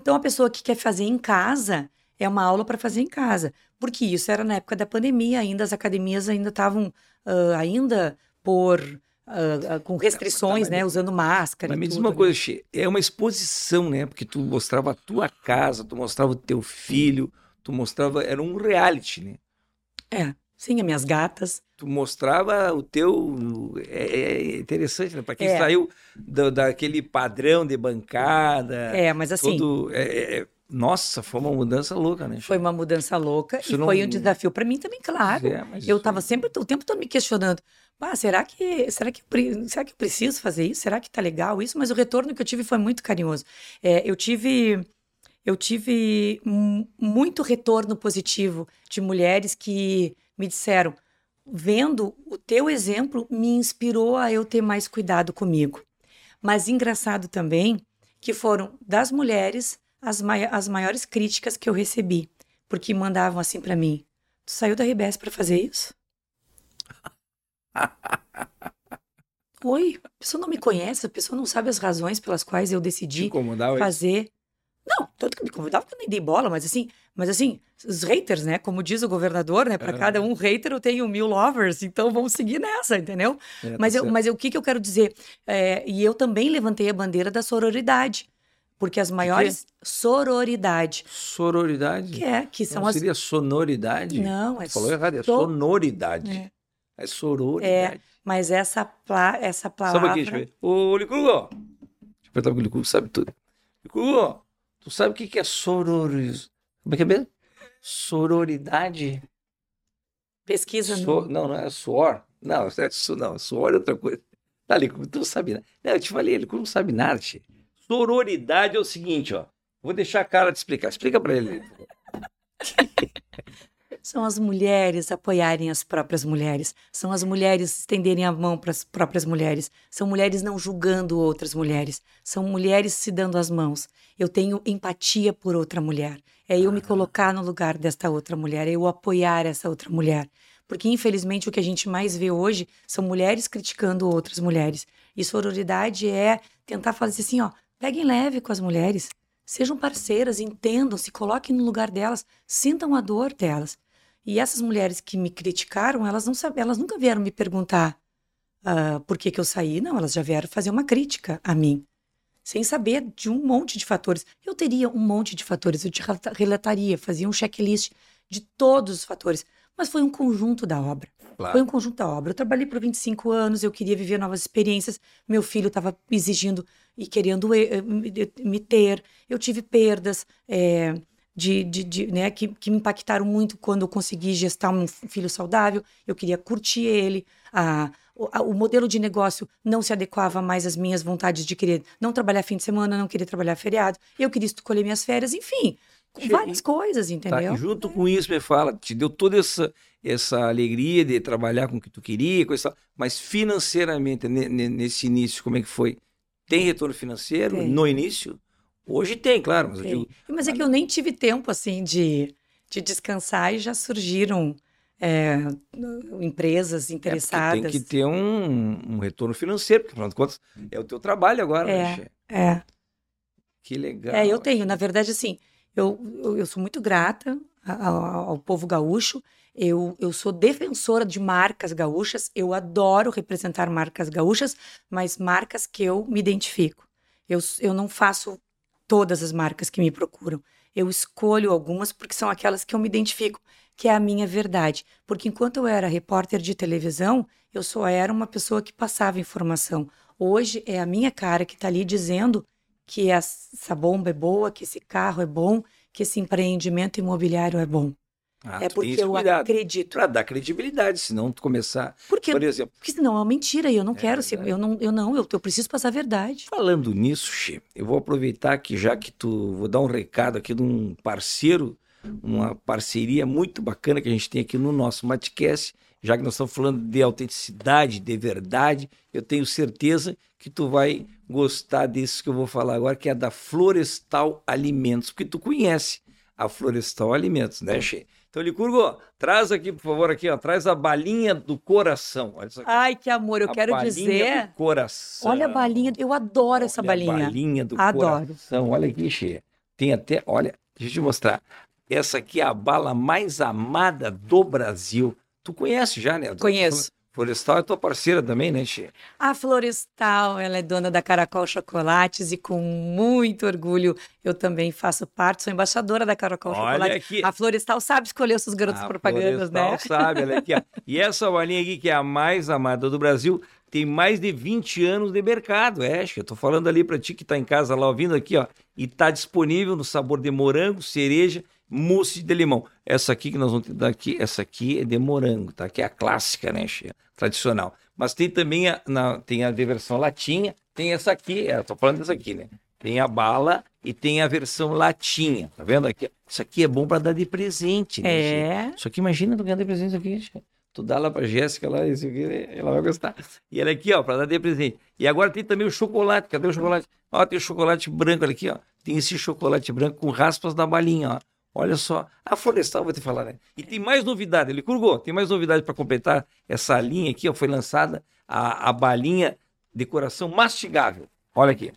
Então, a pessoa que quer fazer em casa é uma aula para fazer em casa, porque isso era na época da pandemia, ainda as academias ainda estavam uh, ainda por uh, uh, com restrições, né, usando máscara. Mas me diz uma né? coisa, Xê, é uma exposição, né? Porque tu mostrava a tua casa, tu mostrava o teu filho, tu mostrava, era um reality, né? É. Sim, as minhas gatas. Tu mostrava o teu. É, é interessante, né? Para quem É. saiu do- daquele padrão de bancada. É, mas assim, todo- é- é- nossa, foi uma mudança louca, né? foi uma mudança louca Isso e não- foi um desafio para mim também, claro. É, mas Eu estava sempre o tempo todo me questionando. Ah, será que será que será que eu preciso fazer isso? Será que tá legal isso? Mas o retorno que eu tive foi muito carinhoso. É, eu tive eu tive mu- muito retorno positivo de mulheres que me disseram, vendo o teu exemplo me inspirou a eu ter mais cuidado comigo. Mas engraçado também que foram das mulheres as, mai- as maiores críticas que eu recebi, porque mandavam assim para mim: "Tu saiu da RBS para fazer isso?" Oi, a pessoa não me conhece, a pessoa não sabe as razões pelas quais eu decidi fazer. Tanto que me convidava que eu nem dei bola, mas assim, mas assim, os haters, né? Como diz o governador, né? Para É. cada um hater eu tenho mil lovers, então vamos seguir nessa, entendeu? É, tá Mas, eu, certo. mas eu- o que, que eu quero dizer? É, e eu também levantei a bandeira da sororidade, porque as maiores. Sororidade, Sororidade? que é, que são não as. seria sonoridade? Não, é Tu falou errado, é so- sonoridade. É. É, sororidade. Mas essa, pla... essa Sabe palavra. aqui, deixa eu ver. Ô, Licurgo! Deixa eu perguntar pro Licurgo, sabe tudo. Licurgo, tu sabe o que que é. Como é que é mesmo? Sororidade? Pesquisa So-. Não, não é suor. Não, é su... não, suor é outra coisa. Tá, Licurgo, tu não sabe nada. Não, eu te falei, Licurgo não sabe nada. Sororidade é o seguinte, ó. Vou deixar a cara te explicar. Explica pra ele. São as mulheres apoiarem as próprias mulheres. São as mulheres estenderem a mão para as próprias mulheres. São mulheres não julgando outras mulheres. São mulheres se dando as mãos. Eu tenho empatia por outra mulher. É eu me colocar no lugar desta outra mulher. É eu apoiar essa outra mulher. Porque, infelizmente, o que a gente mais vê hoje são mulheres criticando outras mulheres. E sororidade é tentar fazer assim, ó, peguem leve com as mulheres. Sejam parceiras, entendam, se coloquem no lugar delas, sintam a dor delas. E essas mulheres que me criticaram, elas não sabem, elas nunca vieram me perguntar ah, por que, que eu saí, não, elas já vieram fazer uma crítica a mim, sem saber de um monte de fatores. Eu teria um monte de fatores, eu te relata- relataria, fazia um checklist de todos os fatores, mas foi um conjunto da obra. Claro. Foi um conjunto da obra. Eu trabalhei por 25 anos, eu queria viver novas experiências. Meu filho estava exigindo e querendo eh, me me ter. Eu tive perdas eh, de, de, de, né, que, que me impactaram muito quando eu consegui gestar um filho saudável. Eu queria curtir ele. A, o, modelo de negócio não se adequava mais às minhas vontades de querer não trabalhar fim de semana, não querer trabalhar feriado. Eu queria escolher minhas férias, enfim. Che- Várias coisas, Tá, entendeu? e junto com isso, me fala, te deu toda essa, essa alegria de trabalhar com o que tu queria, coisa mas financeiramente, ne- ne- nesse início, como é que foi? Tem retorno financeiro Tem. no início? Hoje tem, claro, mas Tem. digo, Mas é que eu nem tive tempo, assim, de, de descansar e já surgiram é, empresas é interessadas. tem que ter um, um retorno financeiro, porque afinal de contas é o teu trabalho agora, né, É. Xê? É, Que legal. é, eu tenho. Na verdade, assim, eu, eu, eu sou muito grata ao, ao povo gaúcho. Eu, eu sou defensora de marcas gaúchas. Eu adoro representar marcas gaúchas, mas marcas que eu me identifico. Eu, eu não faço todas as marcas que me procuram. Eu escolho algumas porque são aquelas que eu me identifico, que é a minha verdade. Porque enquanto eu era repórter de televisão, eu só era uma pessoa que passava informação. Hoje é a minha cara que está ali dizendo que essa bomba é boa, que esse carro é bom, que esse empreendimento imobiliário é bom. Ah, é porque eu cuidado acredito. para dar credibilidade, senão tu começar, Porque, por exemplo, porque senão é uma mentira e eu não quero ser. Eu não, eu não, eu, eu preciso passar a verdade. Falando nisso, Che, eu vou aproveitar que já que tu vou dar um recado aqui de um parceiro, uma parceria muito bacana que a gente tem aqui no nosso Matcast, já que nós estamos falando de autenticidade, de verdade, eu tenho certeza que tu vai gostar disso que eu vou falar agora, que é da Florestal Alimentos, porque tu conhece a Florestal Alimentos, né, Che? Então, Licurgo, traz aqui, por favor, aqui, ó, traz a balinha do coração. Olha isso aqui. Ai, que amor, eu A quero balinha dizer. do coração. Olha a balinha, eu adoro essa Olha a balinha. balinha do Adoro. coração. Olha aqui, Che. Tem até, olha, deixa eu te mostrar. Essa aqui é a bala mais amada do Brasil. Tu conhece já, né? Conheço. Florestal é tua parceira também, né, Xê? A Florestal, ela é dona da Caracol Chocolates e com muito orgulho eu também faço parte, sou embaixadora da Caracol Olha Chocolate. aqui. A Florestal sabe escolher os seus garotos A propagandas, Florestal né? sabe, olha aqui, ó. E essa bolinha aqui, que é a mais amada do Brasil, tem mais de 20 anos de mercado. É, que eu tô falando ali pra ti que tá em casa lá ouvindo aqui, ó. E tá disponível no sabor de morango, cereja, mousse de limão. Essa aqui que nós vamos dar aqui, essa aqui é de morango, tá? Que é a clássica, né, Xê? Tradicional. Mas tem também a, na, tem a de versão latinha, tem essa aqui, é, tô falando dessa aqui, né? Tem a bala e tem a versão latinha, tá vendo aqui? Isso aqui é bom para dar de presente, né, Xê? É. Isso aqui, imagina tu ganhar de presente isso aqui, Xê. Tu dá lá pra Jéssica lá, isso aqui, ela vai gostar. E ela aqui, ó, pra dar de presente. E agora tem também o chocolate. Cadê o chocolate? Ó, tem o chocolate branco olha aqui, ó. Tem esse chocolate branco com raspas da balinha, ó. Olha só. A Florestal, vou te falar, né? E tem mais novidade. Ele curgou. Tem mais novidade para completar essa linha aqui, ó. Foi lançada a, a balinha decoração mastigável. Olha aqui.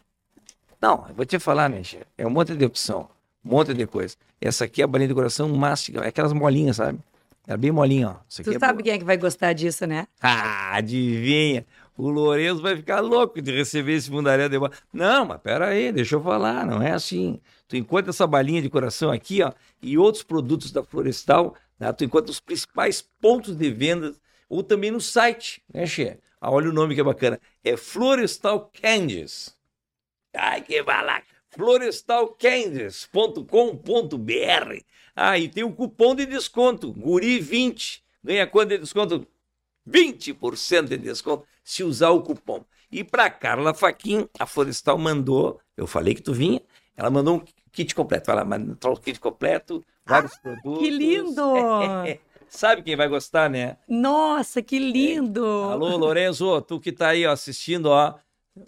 Não, eu vou te falar, né, Xê? É um monte de opção. Um monte de coisa. Essa aqui é a balinha de decoração mastigável. É aquelas molinhas, sabe? É bem molinha, ó. Isso Tu é sabe quem é que vai gostar disso, né? Ah, adivinha? O Lourenço vai ficar louco de receber esse mundaréu de bola. Não, mas pera aí, deixa eu falar, não é assim. Tu encontra essa balinha de coração aqui, ó, e outros produtos da Florestal, tá? tu encontra os principais pontos de venda, ou também no site, né, Xê? Ah, olha o nome que é bacana. É Florestal Candies. Ai, que balaca. florestalcandies.com.br. Ah, e tem o cupom de desconto, Guri20. Ganha quanto de desconto? 20% de desconto se usar o cupom. E para Carla Faquin, a Florestal mandou, eu falei que tu vinha, ela mandou um kit completo. Ela mandou um kit completo, vários produtos. Que lindo! Sabe quem vai gostar, né? Nossa, que lindo! Alô, Lorenzo, tu que tá aí ó, assistindo, ó.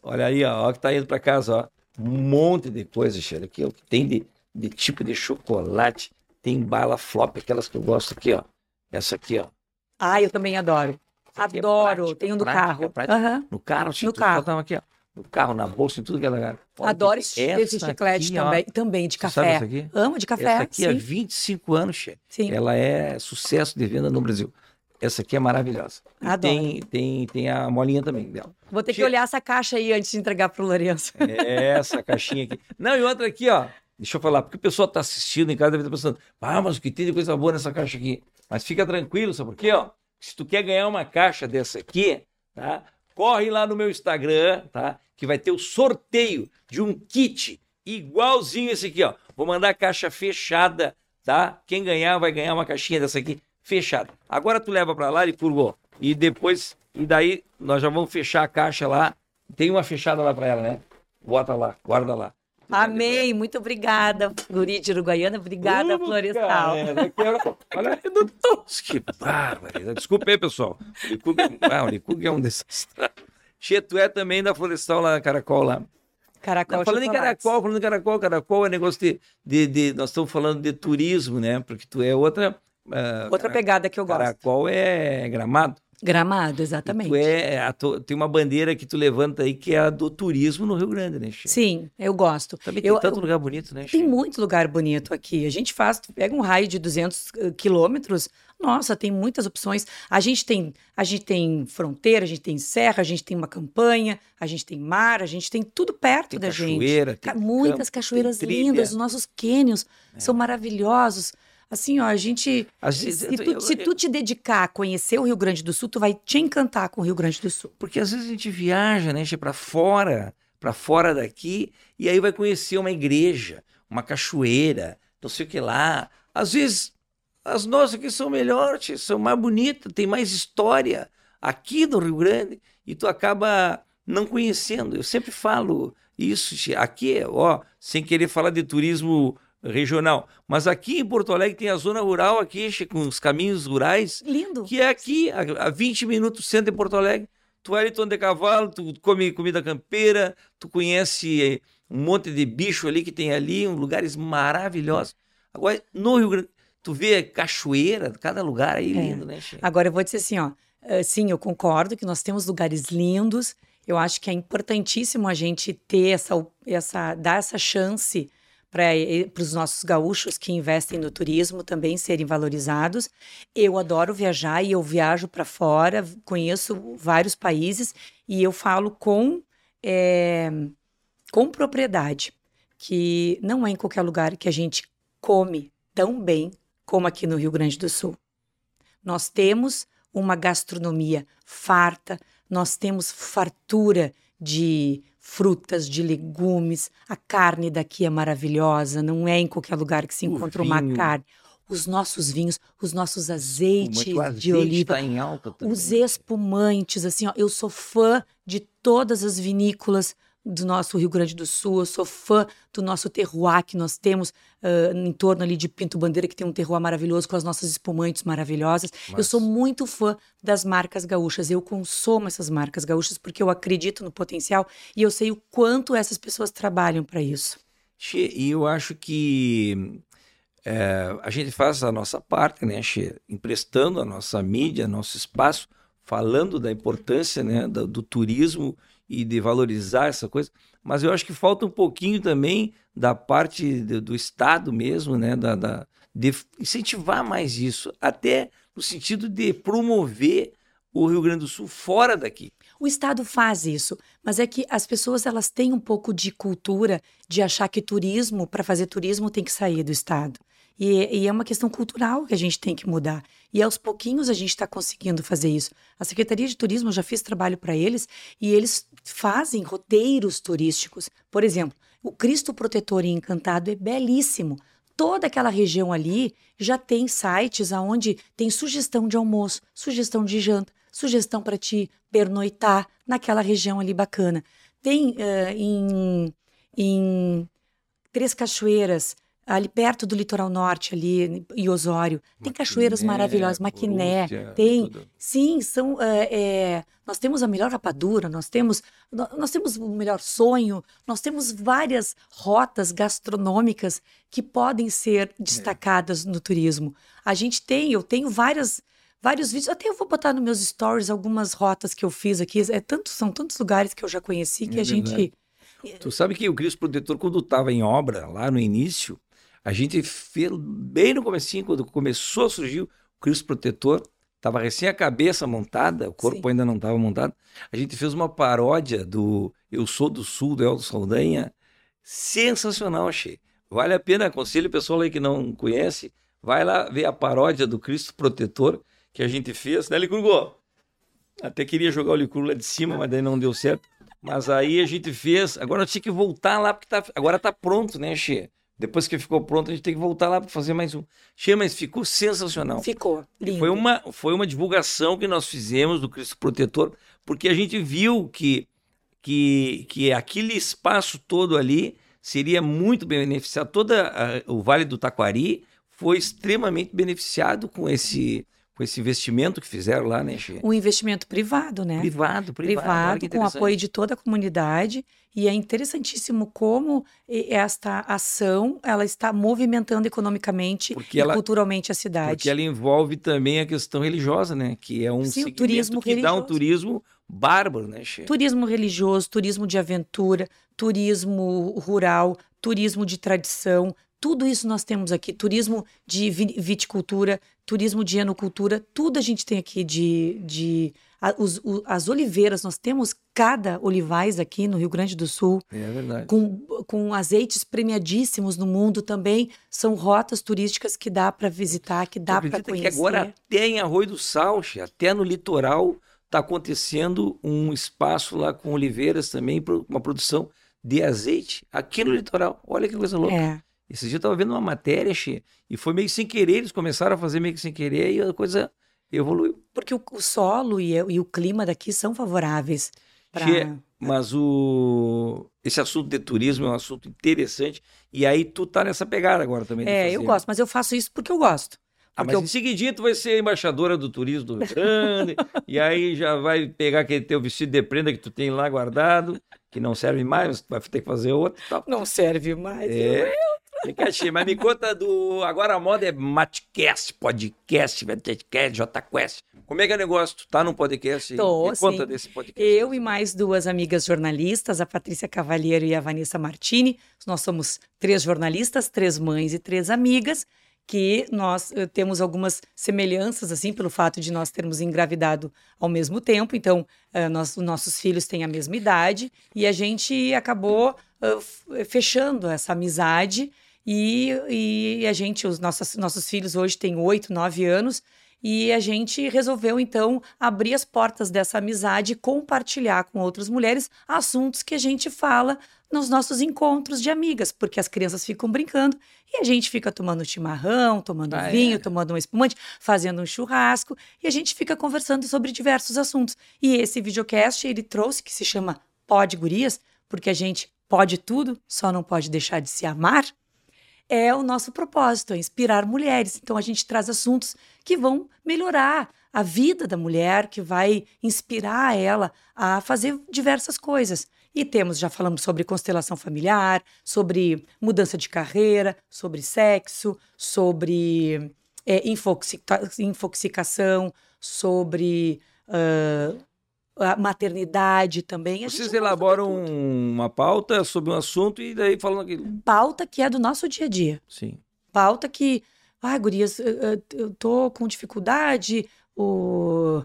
Olha aí, ó, ó, que tá indo para casa, ó. Um monte de coisa, cheiro aqui, ó, que tem de, de tipo de chocolate, tem bala flop, aquelas que eu gosto aqui, ó. Essa aqui, ó. Ah, eu também adoro. é Adoro. prática, Tenho no prática, carro. prática. Aham. No carro, No carro. aqui, ó. No carro, na bolsa, em tudo que é. Olha Adoro esse, esse chiclete aqui, ó, também. Também de café. essa aqui? Amo de café. Essa aqui há sim. 25 anos, che. Sim. Ela é sucesso de venda no Brasil. Essa aqui é maravilhosa. Adoro. Tem, tem, tem a molinha também dela. Vou ter que olhar essa caixa aí antes de entregar pro Lourenço. Essa caixinha aqui. Não, e outra aqui, ó. Deixa eu falar, porque o pessoal tá assistindo em casa deve estar pensando, ah, mas o que tem de coisa boa nessa caixa aqui? Mas fica tranquilo, sabe por quê, ó? Se tu quer ganhar uma caixa dessa aqui, tá? Corre lá no meu Instagram, tá? Que vai ter o sorteio de um kit igualzinho esse aqui, ó. Vou mandar a caixa fechada, tá? Quem ganhar vai ganhar uma caixinha dessa aqui fechada. Agora tu leva pra lá e purgou. E depois, e daí nós já vamos fechar a caixa lá. Tem uma fechada lá pra ela, né? Bota lá, guarda lá. Amei, muito obrigada, Guri de Uruguaiana. Obrigada, Vamos, Florestal. cara, a hora- Olha, que bárbaro. Desculpa aí, pessoal. Licug, ah, o Licug é um desastre. Che, tu é também da Florestal lá, Caracol lá. Caracol Não, falando em. Caracol, falando em Caracol, Caracol é negócio de, de, de- Nós estamos falando de turismo, né? Porque tu é outra. Ah, Outra pegada que eu gosto. Caracol é gramado. Gramado, E exatamente. Tu é, a tu- tem uma bandeira que tu levanta aí que é a do turismo no Rio Grande, né, Che? Sim, eu gosto. Também tem Eu- tanto lugar bonito, né, Che? Tem muito lugar bonito aqui. A gente faz, tu pega um raio de 200 eh, quilômetros, nossa, tem muitas opções. A gente tem, a gente tem fronteira, a gente tem serra, a gente tem uma campanha, a gente tem mar, a gente tem tudo perto Tem da gente. cachoeira, tem Ca- Muitas campo, tem cachoeiras. É. lindas, os nossos cânions são maravilhosos. Assim, ó, a gente. Às vezes, Se eu- tu, eu- se tu te dedicar a conhecer o Rio Grande do Sul, tu vai te encantar com o Rio Grande do Sul. Porque às vezes a gente viaja, né, para fora, para fora daqui, e aí vai conhecer uma igreja, uma cachoeira, não sei o que lá. Às vezes as nossas aqui são melhores, são mais bonitas, tem mais história aqui no Rio Grande, e tu acaba não conhecendo. Eu sempre falo isso, aqui, ó, sem querer falar de turismo regional, mas aqui em Porto Alegre tem a zona rural aqui, com os caminhos rurais, Lindo. que é aqui, a, a 20 minutos do centro de Porto Alegre. Tu tu anda de cavalo, tu come comida campeira, tu conhece eh, um monte de bicho ali que tem ali, um, lugares maravilhosos. Agora, no Rio Grande, tu vê cachoeira, cada lugar aí É. lindo, né, Che? Agora eu vou dizer assim, ó. eh, sim, eu concordo que nós temos lugares lindos. Eu acho que é importantíssimo a gente ter essa, essa dar essa chance para os nossos gaúchos que investem no turismo também serem valorizados. Eu adoro viajar e eu viajo para fora, conheço vários países e eu falo com, é, com propriedade que não é em qualquer lugar que a gente come tão bem como aqui no Rio Grande do Sul. Nós temos uma gastronomia farta, nós temos fartura de frutas, de legumes, a carne daqui é maravilhosa, não é em qualquer lugar que se encontra uma carne. Os nossos vinhos, os nossos azeites de oliva, tá em alta também. os espumantes, assim, ó, eu sou fã de todas as vinícolas do nosso Rio Grande do Sul, eu sou fã do nosso terroir que nós temos uh, em torno ali de Pinto Bandeira, que tem um terroir maravilhoso com as nossas espumantes maravilhosas. Mas... Eu sou muito fã das marcas gaúchas, eu consumo essas marcas gaúchas porque eu acredito no potencial e eu sei o quanto essas pessoas trabalham para isso. E eu acho que é, a gente faz a nossa parte, né, che, emprestando a nossa mídia, nosso espaço, falando da importância né, do, do turismo e de valorizar essa coisa, mas eu acho que falta um pouquinho também da parte do, do Estado mesmo, né, da, da, de incentivar mais isso, até no sentido de promover o Rio Grande do Sul fora daqui. O Estado faz isso, mas é que as pessoas elas têm um pouco de cultura de achar que turismo, para fazer turismo, tem que sair do Estado. E, e, é uma questão cultural que a gente tem que mudar. E aos pouquinhos a gente está conseguindo fazer isso. A Secretaria de Turismo, eu já fiz trabalho para eles e eles fazem roteiros turísticos. Por exemplo, o Cristo Protetor em Encantado é belíssimo. Toda aquela região ali já tem sites aonde tem sugestão de almoço, sugestão de janta, sugestão para te pernoitar naquela região ali bacana. Tem uh, em, em Três Cachoeiras, ali perto do litoral norte, ali em Osório. Tem Maquiné, cachoeiras maravilhosas, Maquiné, tem. Tudo. Sim, são. É, é, nós temos a melhor rapadura, nós temos, nós temos o melhor sonho, nós temos várias rotas gastronômicas que podem ser destacadas é. no turismo. A gente tem, eu tenho várias. Vários vídeos, até eu vou botar nos meus stories algumas rotas que eu fiz aqui. É tanto, são tantos lugares que eu já conheci que é a gente. Tu sabe que o Cristo Protetor, quando estava em obra, lá no início, a gente fez bem no comecinho, quando começou a surgir o Cristo Protetor, estava recém a cabeça montada, o corpo Sim. ainda não estava montado. A gente fez uma paródia do Eu Sou do Sul, do Eldo Saldanha. Sensacional, achei. Vale a pena, aconselho o pessoal aí que não conhece, vai lá ver a paródia do Cristo Protetor que a gente fez, né, Licurgo? Até queria jogar o Licurgo lá de cima, mas daí não deu certo. Mas aí a gente fez. Agora eu tinha que voltar lá, porque tá, agora tá pronto, né, Xê? Depois que ficou pronto, a gente tem que voltar lá para fazer mais um. Che, mas ficou sensacional. Ficou. Lindo. Foi uma, foi uma divulgação que nós fizemos do Cristo Protetor, porque a gente viu que, que, que aquele espaço todo ali seria muito beneficiado. Todo o Vale do Taquari foi extremamente beneficiado com esse, com esse investimento que fizeram lá, né, Che? Um investimento privado, né? Privado, privado. Privado, com apoio de toda a comunidade. E é interessantíssimo como esta ação ela está movimentando economicamente porque e ela, culturalmente a cidade. Porque ela envolve também a questão religiosa, né? Que é um Sim, turismo que religioso. dá um turismo bárbaro, né, Che? Turismo religioso, turismo de aventura, turismo rural, turismo de tradição, tudo isso nós temos aqui. Turismo de viticultura, turismo de enocultura, tudo a gente tem aqui de. de a, os, o, as oliveiras, nós temos cada olivais aqui no Rio Grande do Sul. É verdade. Com, com azeites premiadíssimos no mundo também. São rotas turísticas que dá para visitar, que dá para conhecer. que agora até em Arroio do Salche, até no litoral, está acontecendo um espaço lá com oliveiras também, uma produção de azeite aqui no litoral. Olha que coisa louca. É. Esse dia eu tava vendo uma matéria, che, e foi meio sem querer, eles começaram a fazer meio que sem querer e a coisa evoluiu. Porque o, o solo e, e, o clima daqui são favoráveis. Pra... Che, mas o esse assunto de turismo é um assunto interessante e aí tu tá nessa pegada agora também. É, eu gosto, mas eu faço isso porque eu gosto. Ah, mas eu... em seguidinho tu vai ser embaixadora do turismo do Rio Grande, e aí já vai pegar aquele teu vestido de prenda que tu tem lá guardado, que não serve mais, tu vai ter que fazer outro. Tal. Não serve mais. É. Fica mas me conta do. Agora a moda é Matcast, podcast, podcast, JQuest. Como é que é o negócio? Tu tá num podcast? Tô, me conta sim. desse podcast. Eu e mais duas amigas jornalistas, a Patrícia Cavalheiro e a Vanessa Martini. Nós somos três jornalistas, três mães e três amigas que nós uh, temos algumas semelhanças, assim, pelo fato de nós termos engravidado ao mesmo tempo. Então, uh, nós, nossos filhos têm a mesma idade e a gente acabou uh, fechando essa amizade. E, e a gente, os nossos, nossos filhos hoje têm oito, nove anos, e a gente resolveu, então, abrir as portas dessa amizade e compartilhar com outras mulheres assuntos que a gente fala nos nossos encontros de amigas, porque as crianças ficam brincando e a gente fica tomando chimarrão, tomando Ah, vinho, é? tomando um espumante, fazendo um churrasco e a gente fica conversando sobre diversos assuntos. E esse videocast ele trouxe que se chama Pode Gurias, porque a gente pode tudo, só não pode deixar de se amar. É o nosso propósito, é inspirar mulheres. Então a gente traz assuntos que vão melhorar a vida da mulher, que vai inspirar ela a fazer diversas coisas. E temos, já falamos sobre constelação familiar, sobre mudança de carreira, sobre sexo, sobre é, infoxica- infoxicação, sobre ah, a maternidade também. A Vocês elaboram uma pauta sobre um assunto e daí falam aquilo. pauta que é do nosso dia a dia. Sim. pauta que, ah, gurias, eu, tô com dificuldade, o,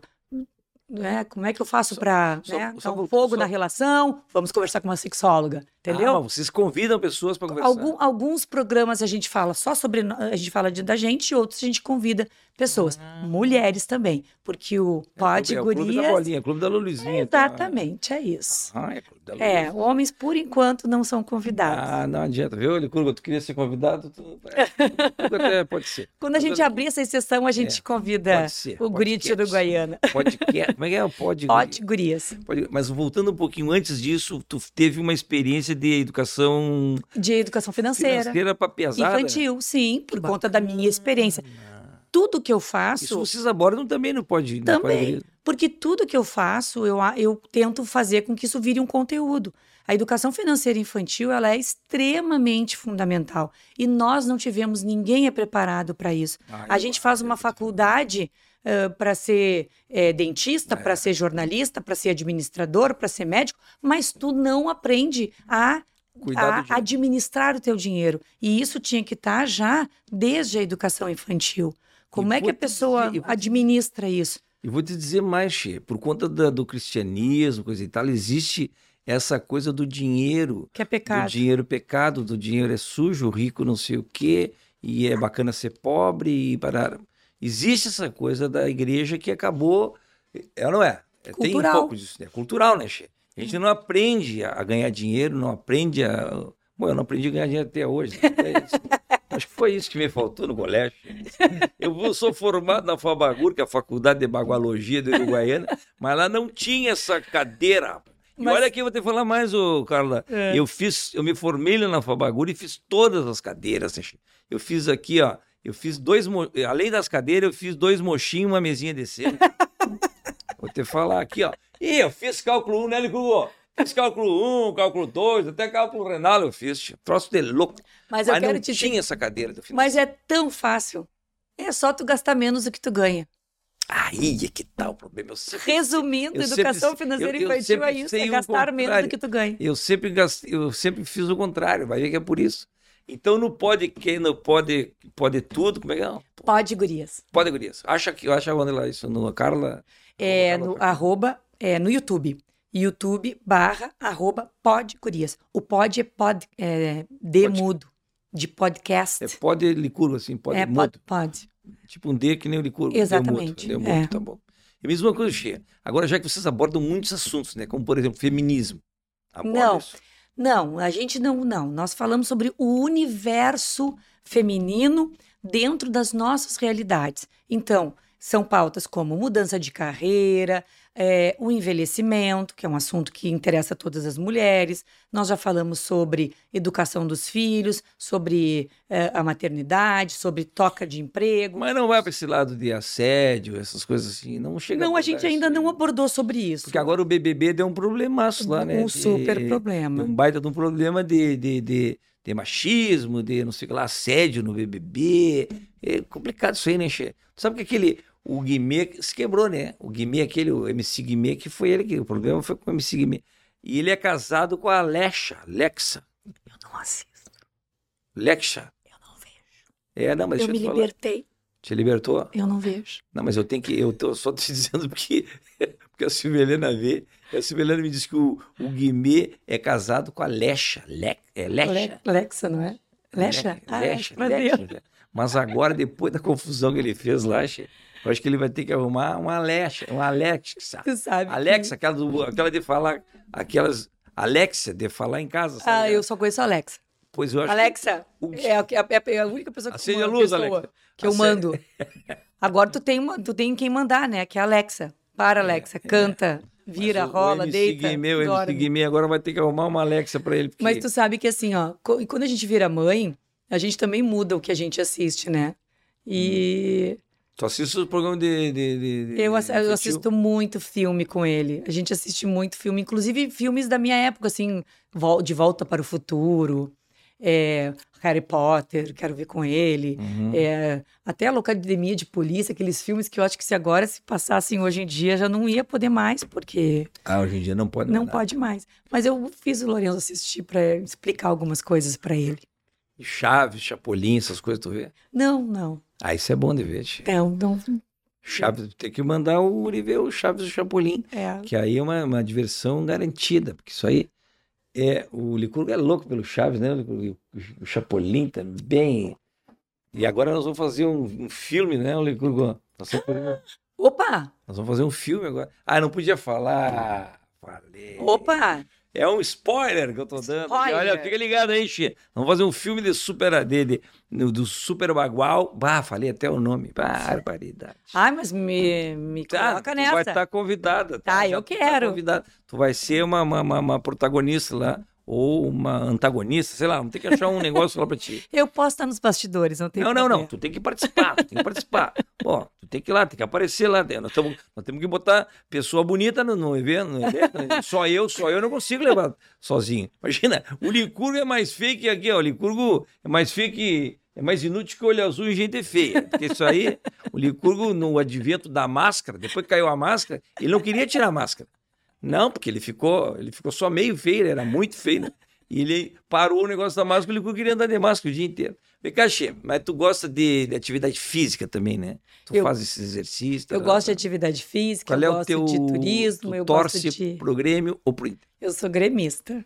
né, como é que eu faço para né, dar um fogo só- na relação? Vamos conversar com uma sexóloga, entendeu? Ah, vocês convidam pessoas para conversar. Algum- alguns programas a gente fala só sobre a gente fala de- da gente outros a gente convida pessoas, mulheres também, porque o Pode Ah. é o clube da Gurias bolinha, clube da Luluzinha. tá? exatamente é isso. Ah, é clube da É, homens por enquanto não são convidados. Ah, não adianta, viu? Licurgo, tu queria ser convidado? Tu... É, pode ser. Quando a gente abrir essa exceção, a gente convida Pode ser. o guri de podcast. Uruguaiana. Podcast. Como é que é? Pode. Pode Gurias. pode- Mas voltando um pouquinho antes disso, tu teve uma experiência de educação De educação financeira. financeira para pesada. Infantil, sim, por conta da minha experiência. Tudo que eu Isso faço, vocês abordam também no Pode. Também. Pode- porque tudo que eu faço, eu, eu tento fazer com que isso vire um conteúdo. A educação financeira infantil, ela é extremamente fundamental. E nós não tivemos, ninguém é preparado para isso. Ah, A gente faz uma acredito. Faculdade para ser eh, dentista, para ser jornalista, para ser administrador, para ser médico, mas tu não aprende a do a administrar o teu dinheiro. E isso tinha que estar já desde a educação infantil. Como E é que a pessoa dizer- administra isso? E vou te dizer mais, Che, por conta da- do cristianismo, coisa e tal, existe essa coisa do dinheiro, Que é do pecado. dinheiro pecado, do dinheiro é sujo, rico não sei o quê, e é bacana ser pobre e parar. Existe essa coisa da igreja que acabou, é ou não é? É, Tem um Cultural. pouco disso, é cultural, né, Che? A gente não aprende a ganhar dinheiro, não aprende a... Bom, eu não aprendi a ganhar dinheiro até hoje. né? É. Acho que foi isso que me faltou no colégio. Eu sou formado na Fabagur, que é a Faculdade de Bagualogia do Uruguaiana, mas lá não tinha essa cadeira. E Mas- olha aqui, eu vou te falar mais, ô, Carla. É. Eu fiz, eu me formei lá na Fabagur e fiz todas as cadeiras. né? Eu fiz aqui, ó. Eu fiz dois, mo- além das cadeiras, eu fiz dois mochinhos e uma mesinha de cera. Vou te falar aqui, ó. E eu fiz cálculo 1, né, Licugo? Fiz cálculo 1, cálculo 2, até cálculo renal eu fiz. Troço de louco. Mas eu Mas quero não te tinha dizer. essa cadeira do final. Mas é tão fácil. É só tu gastar menos do que tu ganha. Aí é que tá o problema. Sempre, Resumindo, eu educação sempre- financeira eu- eu infantil é isso, é gastar menos do que tu ganha. eu sempre, gastei, eu sempre fiz o contrário, vai ver que é por isso. Então no pode que no pode pode tudo, como é que é? Pode, gurias. Pode gurias. Acha que acha onde lá isso no Carla? É Carla no Tracão. arroba, é no YouTube. YouTube barra arroba pode gurias. O pod é pod, é, de Pode. mudo, de podcast. É pode licurgo assim, pode É, mudo. pode, pode. Tipo um D que nem o licurgo. Exatamente, Deu mudo, é. tá bom. E mesma coisa, Xê. Agora, já que vocês abordam muitos assuntos, né? Como, por exemplo, feminismo. Aborda Não. isso. Não, a gente não, não. Nós falamos sobre o universo feminino dentro das nossas realidades. Então, são pautas como mudança de carreira, é, o envelhecimento, que é um assunto que interessa a todas as mulheres. Nós já falamos sobre educação dos filhos, sobre é, a maternidade, sobre toca de emprego. Mas não vai para esse lado de assédio, essas coisas assim. Não chega. Não, a, a gente ainda não abordou sobre isso. Porque agora o BBB deu um problemaço lá, né? Um super de, problema. Um baita de um problema de, de, de, de machismo, de não sei o que lá, assédio no BBB. É complicado isso aí, né, Che? Sabe que aquele o Guimê se quebrou, né? O Guimê, aquele, o MC Guimê, que foi ele que. O problema foi com o MC Guimê. E ele é casado com a Alexa, Lexa. Eu não assisto. Lexa. Eu não vejo. É, não, mas eu me eu libertei. Te libertou? Eu não vejo. Não, mas eu tenho que. Eu tô só te dizendo porque, porque a Silvia Helena vê. A Silvia Helena me disse que o, o Guimê é casado com a Lexa. Le, é Lexa. Le, Lexa, não é? Lexa? Le, ah, Lexa, Lexa, Lexa. Mas agora, depois da confusão que ele fez lá, eu acho que ele vai ter que arrumar uma Alexa, uma Alexa. Tu sabe. Alexa, que... aquela, aquela de falar, aquelas Alexa de falar em casa. Sabe? Ah, eu só conheço a Alexa. Pois eu acho Alexa, que... é, a, é, a, única pessoa que, a luz, Alexa. que eu mando. Agora tu tem, uma, tu tem quem mandar, né? Que é a Alexa. Para, Alexa, é, canta, é. vira, rola, o deita. Guimê, o MC Guimê agora vai ter que arrumar uma Alexa para ele. Porque... Mas tu sabe que assim, ó, quando a gente vira mãe, a gente também muda o que a gente assiste, né? E. Hum. Tu assiste o programa de. de, de, eu, eu assisto muito filme com ele. A gente assiste muito filme, inclusive filmes da minha época, assim, De Volta para o Futuro, é, Harry Potter, quero ver com ele. Uhum. É, até a Locademia de Polícia, aqueles filmes que eu acho que se agora se passassem hoje em dia já não ia poder mais, porque. Ah, hoje em dia não pode Não pode mais. Mas eu fiz o Lourenço assistir para explicar algumas coisas para ele. Chaves, Chapolin, essas coisas, tu vê? Não, não. Ah, isso é bom de ver. Não, não. Chaves, tem que mandar o Uri ver o Chaves e o Chapolin. É. Que aí é uma, uma diversão garantida, porque isso aí é. O Licurgo é louco pelo Chaves, né? O, o Chapolin também. E agora nós vamos fazer um, um filme, né, o Licurgo? Nós vamos Opa! Nós vamos fazer um filme agora. Ah, não podia falar. Falei. Opa! É um spoiler que eu tô dando. Spoiler. Olha, fica ligado aí, Xê. Vamos fazer um filme de super de, de, do Super Bagual. Bah, falei até o nome. Barbaridade. Ai, mas me, me tá, coloca nessa. Tu vai estar tá convidada. Tá, tá eu tá quero. Tá. Tu vai ser uma, uma, uma, uma protagonista lá ou uma antagonista, sei lá, não tem que achar um negócio lá pra ti. Eu posso estar nos bastidores, não tem Não, não, não, tu tem que participar, tu tem que participar. Pô, tu tem que ir lá, tem que aparecer lá. Nós, tamo, nós temos que botar pessoa bonita no, no, evento, no evento. Só eu, só eu não consigo levar sozinho. Imagina, o Licurgo é mais feio que aqui, ó. O Licurgo é mais feio que. É mais inútil que olho azul e gente feia. Porque isso aí, o Licurgo, no advento da máscara, depois que caiu a máscara, ele não queria tirar a máscara. Não, porque ele ficou, ele ficou só meio feio, ele era muito feio, né? E ele parou o negócio da máscara, ele queria andar de máscara o dia inteiro. Vem cá, Xê, mas tu gosta de, de, atividade física também, né? Tu eu, faz esses exercícios. Eu gosto de atividade física, Qual eu é gosto teu, de turismo, eu torce gosto de... pro Grêmio ou pro Inter? Eu sou gremista.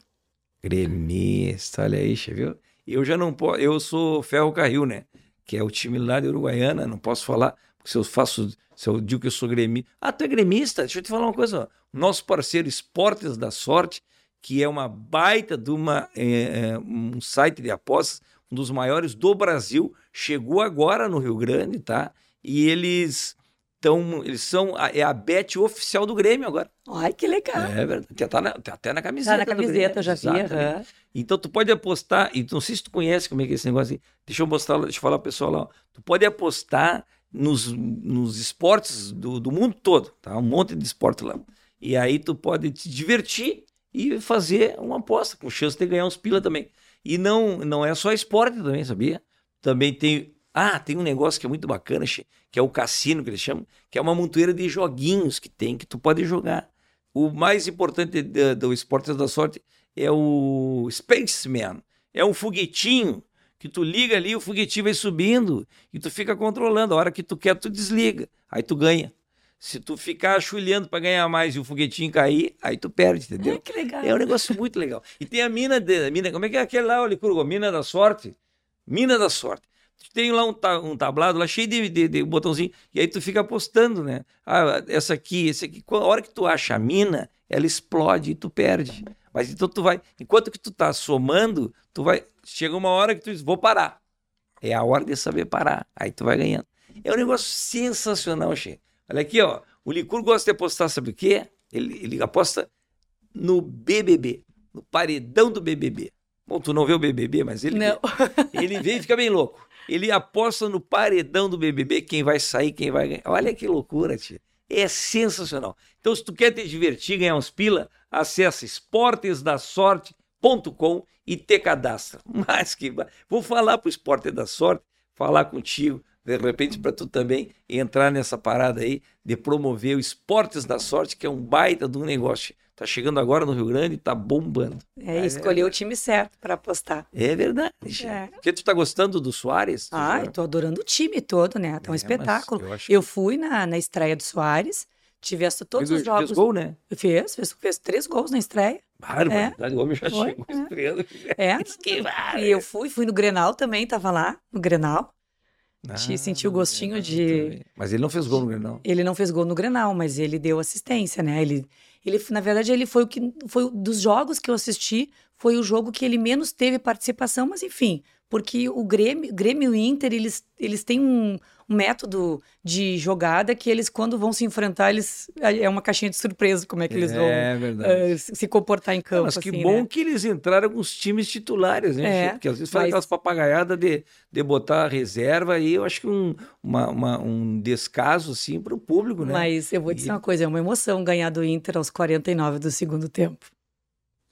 Gremista, olha aí, viu? Eu já não posso, eu sou Ferro Carril, né? Que é o time lá de Uruguaiana, não posso falar, porque se eu faço, se eu digo que eu sou gremista. Ah, tu é gremista? Deixa eu te falar uma coisa, ó nosso parceiro Esportes da Sorte, que é uma baita de uma, é, um site de apostas, um dos maiores do Brasil, chegou agora no Rio Grande, tá? E eles estão, eles são, a, é a bet oficial do Grêmio agora. Ai, que legal. É verdade, tá, na, tá até na camiseta. Tá na camiseta, já vi. Uhum. Então tu pode apostar, e não sei se tu conhece como é que é esse negócio, deixa eu mostrar, deixa eu falar pro pessoal lá, ó. tu pode apostar nos, nos esportes do, do mundo todo, tá? Um monte de esporte lá. E aí tu pode te divertir e fazer uma aposta, com chance de ganhar uns pila também. E não, não é só esporte também, sabia? Também tem. Ah, tem um negócio que é muito bacana, que é o cassino que eles chamam, que é uma montoeira de joguinhos que tem, que tu pode jogar. O mais importante do, do esporte da sorte é o Spaceman. É um foguetinho que tu liga ali, o foguetinho vai subindo e tu fica controlando. A hora que tu quer, tu desliga. Aí tu ganha. Se tu ficar chulhando para ganhar mais e o foguetinho cair, aí tu perde, entendeu? É, que legal. É um negócio muito legal. E tem a mina, de, a mina como é que é aquele lá, o Licurgo? Mina da sorte? Mina da sorte. Tem lá um, um tablado lá cheio de, de, de, botãozinho, e aí tu fica apostando, né? Ah, essa aqui, esse aqui. A hora que tu acha a mina, ela explode e tu perde. Mas então tu vai, enquanto que tu tá somando, tu vai, chega uma hora que tu diz, vou parar. É a hora de saber parar. Aí tu vai ganhando. É um negócio sensacional, Che. Olha aqui, ó. O Licurgo gosta de apostar, sabe o quê? Ele, ele aposta no BBB, no paredão do BBB. Bom, tu não vê o BBB, mas ele Não. vê. ele vê e fica bem louco. Ele aposta no paredão do BBB quem vai sair, quem vai ganhar. Olha que loucura, tia. É sensacional. Então, se tu quer te divertir, ganhar uns pila, acessa esportesdasorte.com e te cadastra. Mas que vou falar pro Esporte da Sorte, falar contigo, de repente para tu também entrar nessa parada aí de promover o Esportes da Sorte, que é um baita de um negócio. Tá chegando agora no Rio Grande e tá bombando. É, escolheu o time certo para apostar. É verdade. É. Porque tu tá gostando do Soares? Ah, já- eu tô adorando o time todo, né? Tá um É, espetáculo. eu acho Eu fui na, na estreia do Soares, tive todos os jogos. Fez gol, né? Fez, fez, fez três gols na estreia. Barbaridade, o homem já Foi, chegou é. estreando. É. Que barbaridade. E eu fui, fui no Grenal também, tava lá, no Grenal. Ah, te sentiu o gostinho de-. Mas ele não fez gol no Grenal. Ele não fez gol no Grenal, mas ele deu assistência, né? Ele, ele na verdade, ele foi o que foi dos jogos que eu assisti, foi o jogo que ele menos teve participação, mas enfim, porque o Grêmio, Grêmio e Inter, eles, eles têm um, um método de jogada que eles quando vão se enfrentar, eles é uma caixinha de surpresa como é que eles vão É eh, se comportar em Não, campo mas que assim, bom né? que eles entraram com os times titulares, né? É? Porque às vezes faz mas- aquelas papagaiadas de, de botar a reserva aí, eu acho que um, uma- uma- um descaso, assim, para o público, né? Mas eu vou dizer uma coisa, é uma emoção ganhar do Inter aos 49 do segundo tempo.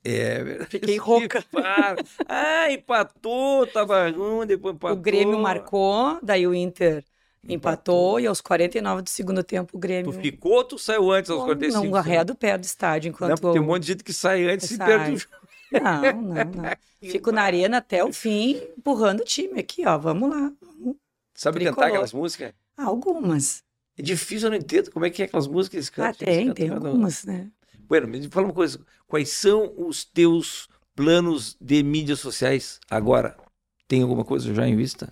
É verdade. Fiquei Que rouca. Ah, empatou, tava ruim, depois empatou. O Grêmio marcou, daí o Inter empatou, e aos 49 do segundo tempo o Grêmio Tu ficou ou tu saiu antes aos não, 45? não arreda o pé do estádio Não, enquanto porque tem um monte de gente que sai antes e perde o jogo. Não, não, não. Fico na arena até o fim, empurrando o time aqui, ó. Vamos lá. Sabe Tricolor. cantar aquelas músicas? Algumas. É difícil, eu não entendo como é que é aquelas músicas que eles Ah, tem, tem um. algumas, né? Bueno, me fala uma coisa. Quais são os teus planos de mídias sociais agora? Tem alguma coisa já em vista?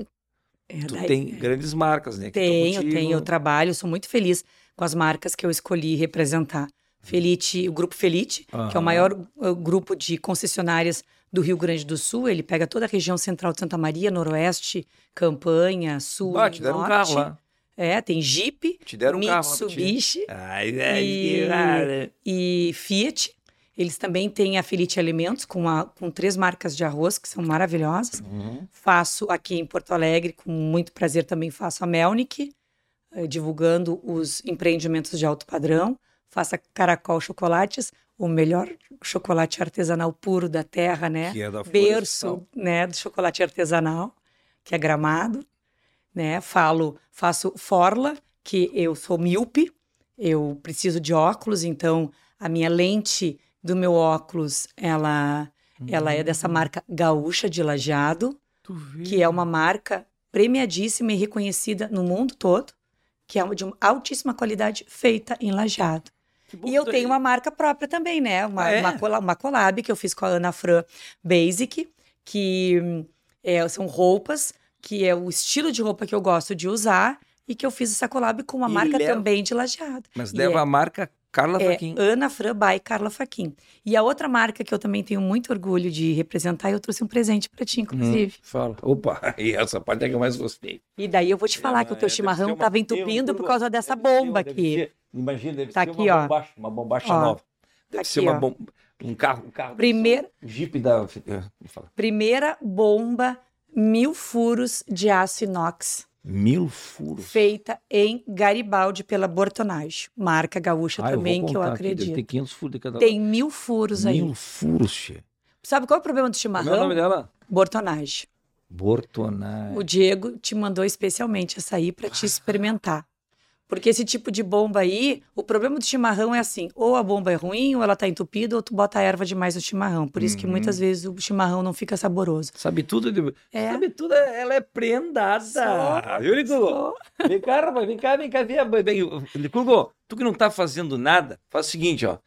É, Tu daí- tem grandes marcas, né? Tenho, tenho. Eu trabalho, sou muito feliz com as marcas que eu escolhi representar. Felite, o Grupo Felite, que é o maior uh, grupo de concessionárias do Rio Grande do Sul. Ele pega toda a região central de Santa Maria, Noroeste, Campanha, Sul Ah, e te deram um Norte. carro lá. É, tem Jeep, Te deram um carro. Mitsubishi Ai, ai, E- que rara. e Fiat. Eles também têm a Felite Alimentos, com, a- com três marcas de arroz que são maravilhosas. Uhum. Faço aqui em Porto Alegre, com muito prazer também faço a Melnick, eh, divulgando os empreendimentos de alto padrão. Faço a Caracol Chocolates, o melhor chocolate artesanal puro da terra, né? Que é da Berço, Florestal. né, do chocolate artesanal, que é gramado, né? Falo, faço Forla, que eu sou míope, eu preciso de óculos, então a minha lente do meu óculos, ela ela é dessa marca Gaúcha de vê. que é uma marca premiadíssima e reconhecida no mundo todo, que é uma de uma altíssima qualidade feita em bom E eu tenho uma marca própria também, né? Uma, Ah, é? uma, cola- uma collab que eu fiz com a Ana Fran Basic, que hum, é, são roupas, que é o estilo de roupa que eu gosto de usar, e que eu fiz essa collab com uma E marca leva- também de lajeado. Mas E leva é- a marca Carla É Faquin. Ana Fran by Carla Faquin. E a outra marca que eu também tenho muito orgulho de representar, eu trouxe um presente para ti, inclusive. Fala. Opa, e essa parte é que eu mais gostei. E daí eu vou te falar que o É, teu chimarrão estava um- entupindo por causa dessa bomba deve aqui. ser- imagina, deve Tá ser aqui, uma ó. bombacha, uma bombacha Ó, nova. Deve aqui, ser uma bomba, um carro, um carro. Um Jeep da... é, fala. Primeira bomba mil furos de aço inox. Mil furos. feita em Garibaldi pela Bortonage, marca gaúcha Ah, eu também que eu contar aqui, acredito. Ter 500 furos de cada Tem mil furos lado. aí. Mil furos, che. Sabe qual é o problema do Como é o chimarrão? nome dela? Bortonage. Bortonai. O Diego te mandou especialmente essa aí para te experimentar. Porque esse tipo de bomba aí, o problema do chimarrão é assim, ou a bomba é ruim, ou ela tá entupida, ou tu bota a erva demais no chimarrão. Por isso que Uhum. muitas vezes o chimarrão não fica saboroso. Sabe tudo de... É. Sabe tudo, ela é prendada. Viu, Licurgo? Vem cá, rapaz, vem cá, vem cá, vem. Licurgo, tu que não tá fazendo nada, faz o seguinte, ó.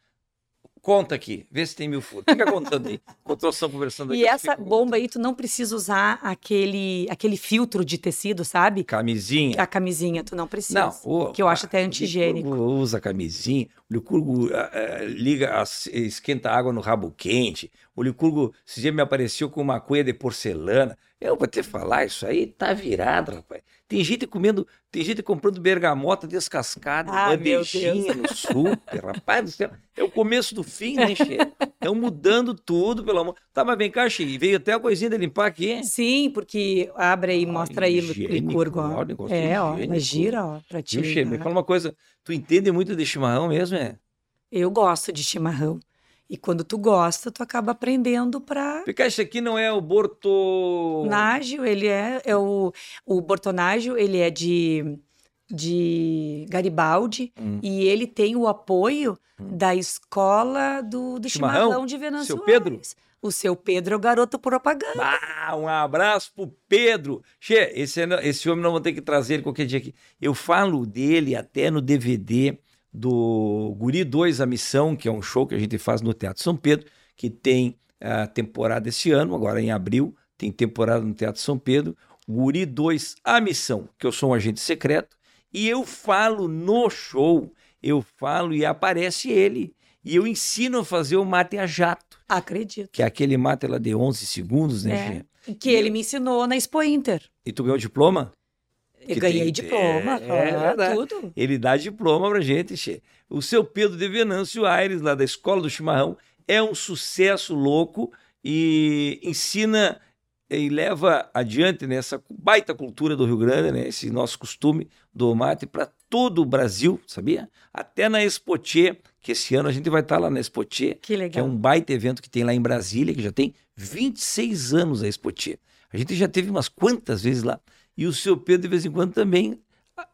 Conta aqui, vê se tem mil furos. Fica contando aí. Enquanto nós estamos conversando aqui. E essa bomba aí, tu não precisa usar aquele, aquele filtro de tecido, sabe? Camisinha. A camisinha, tu não precisa. Não, o- que eu acho até o antigênico. Licurgo usa camisinha, o Licurgo ah, ah, liga, as- esquenta água no rabo quente, o Licurgo esse dia me apareceu com uma cuia de porcelana. Eu vou te falar, isso aí tá virado, rapaz. Tem gente comendo, tem gente comprando bergamota descascada, Ah, bandejinha no super, rapaz do céu. É o começo do fim, né, Che? Estão mudando tudo, pelo amor. Tá, mas vem cá, Che, veio até a coisinha de limpar aqui. Sim, porque abre aí, Ah, mostra aí o licurgo, ó, É, ó, mas gira, ó, pra ti. Viu, Che? Me né? fala uma coisa, tu entende muito de chimarrão mesmo, é? Eu gosto de chimarrão. E quando tu gosta, tu acaba aprendendo pra Porque esse aqui não é o Borto... Nágio, ele é, é o, o Bortonágio, ele é de, de Garibaldi Hum. e ele tem o apoio da escola do, do Chimarrão? chimarrão, de Venâncio Seu Pedro? O seu Pedro é o garoto propaganda. Ah, um abraço pro Pedro. Che, esse, esse homem não vou ter que trazer ele qualquer dia aqui. Eu falo dele até no DVD do Guri 2 A Missão, que é um show que a gente faz no Teatro São Pedro, que tem a temporada esse ano, agora em abril, tem temporada no Teatro São Pedro. Guri 2 A Missão, que eu sou um agente secreto, e eu falo no show, eu falo e aparece ele. E eu ensino a fazer o mate a jato, Acredito. que é aquele mate lá de 11 segundos, né, É. Che? Que ele me ensinou na Expo Inter. E tu ganhou diploma? Eu ganhei tem- diploma, é, é tudo. Ele dá diploma pra gente. O seu Pedro de Venâncio Aires, lá da Escola do Chimarrão, é um sucesso louco e ensina e leva adiante né, essa baita cultura do Rio Grande, né, esse nosso costume do mate para todo o Brasil, sabia? Até na Expotier, que esse ano a gente vai estar lá na Expotier, Que que é um baita evento que tem lá em Brasília, que já tem 26 anos a Expotier. A gente já teve umas quantas vezes lá. E o seu Pedro, de vez em quando, também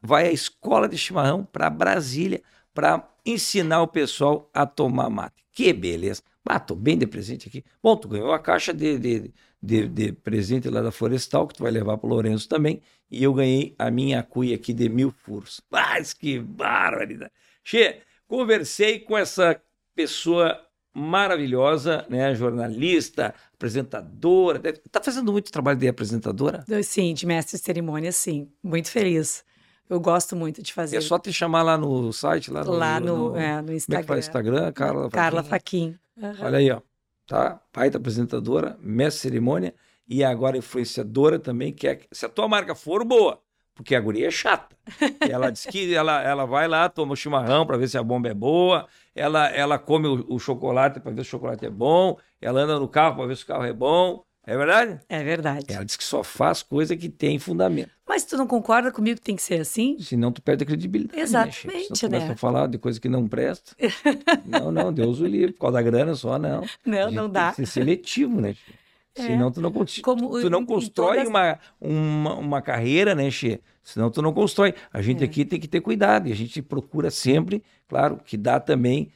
vai à escola de chimarrão para Brasília para ensinar o pessoal a tomar mate. Que beleza. Ah, bem de presente aqui. Bom, tu ganhou a caixa de, de, de, de presente lá da Florestal, que tu vai levar para o Lourenço também. E eu ganhei a minha cuia aqui de mil furos. Mas que barbaridade. Che, conversei com essa pessoa maravilhosa, né? Jornalista, apresentadora. Deve... Tá fazendo muito trabalho de apresentadora? Sim, de mestre de cerimônia, sim. Muito feliz. Eu gosto muito de fazer. É só te chamar lá no site, lá no, lá no, no- é, no Como é Instagram. Instagram? Carla Carla Faquinha. Faquin. Olha aí, ó. Tá? Pai da apresentadora, mestre de cerimônia e agora influenciadora também, que é, se a tua marca for boa, porque a guria é chata. Ela diz que ela, ela vai lá, toma o chimarrão para ver se a bomba é boa, ela, ela come o, o chocolate para ver se o chocolate é bom, ela anda no carro para ver se o carro é bom. É verdade? É verdade. Ela diz que só faz coisa que tem fundamento. Mas tu não concorda comigo que tem que ser assim? Senão tu perde a credibilidade. Exatamente, né? Senão tu começa né? a falar de coisa que não presta. não, não, Deus o livre. Por causa da grana só, não. Não, gente não tem dá. que ser seletivo, né, Che? É. Senão tu não, Como tu não constrói todas- uma, uma, uma carreira, né, Che? Senão tu não constrói. A gente É. aqui tem que ter cuidado. E a gente procura sempre, claro, que dá também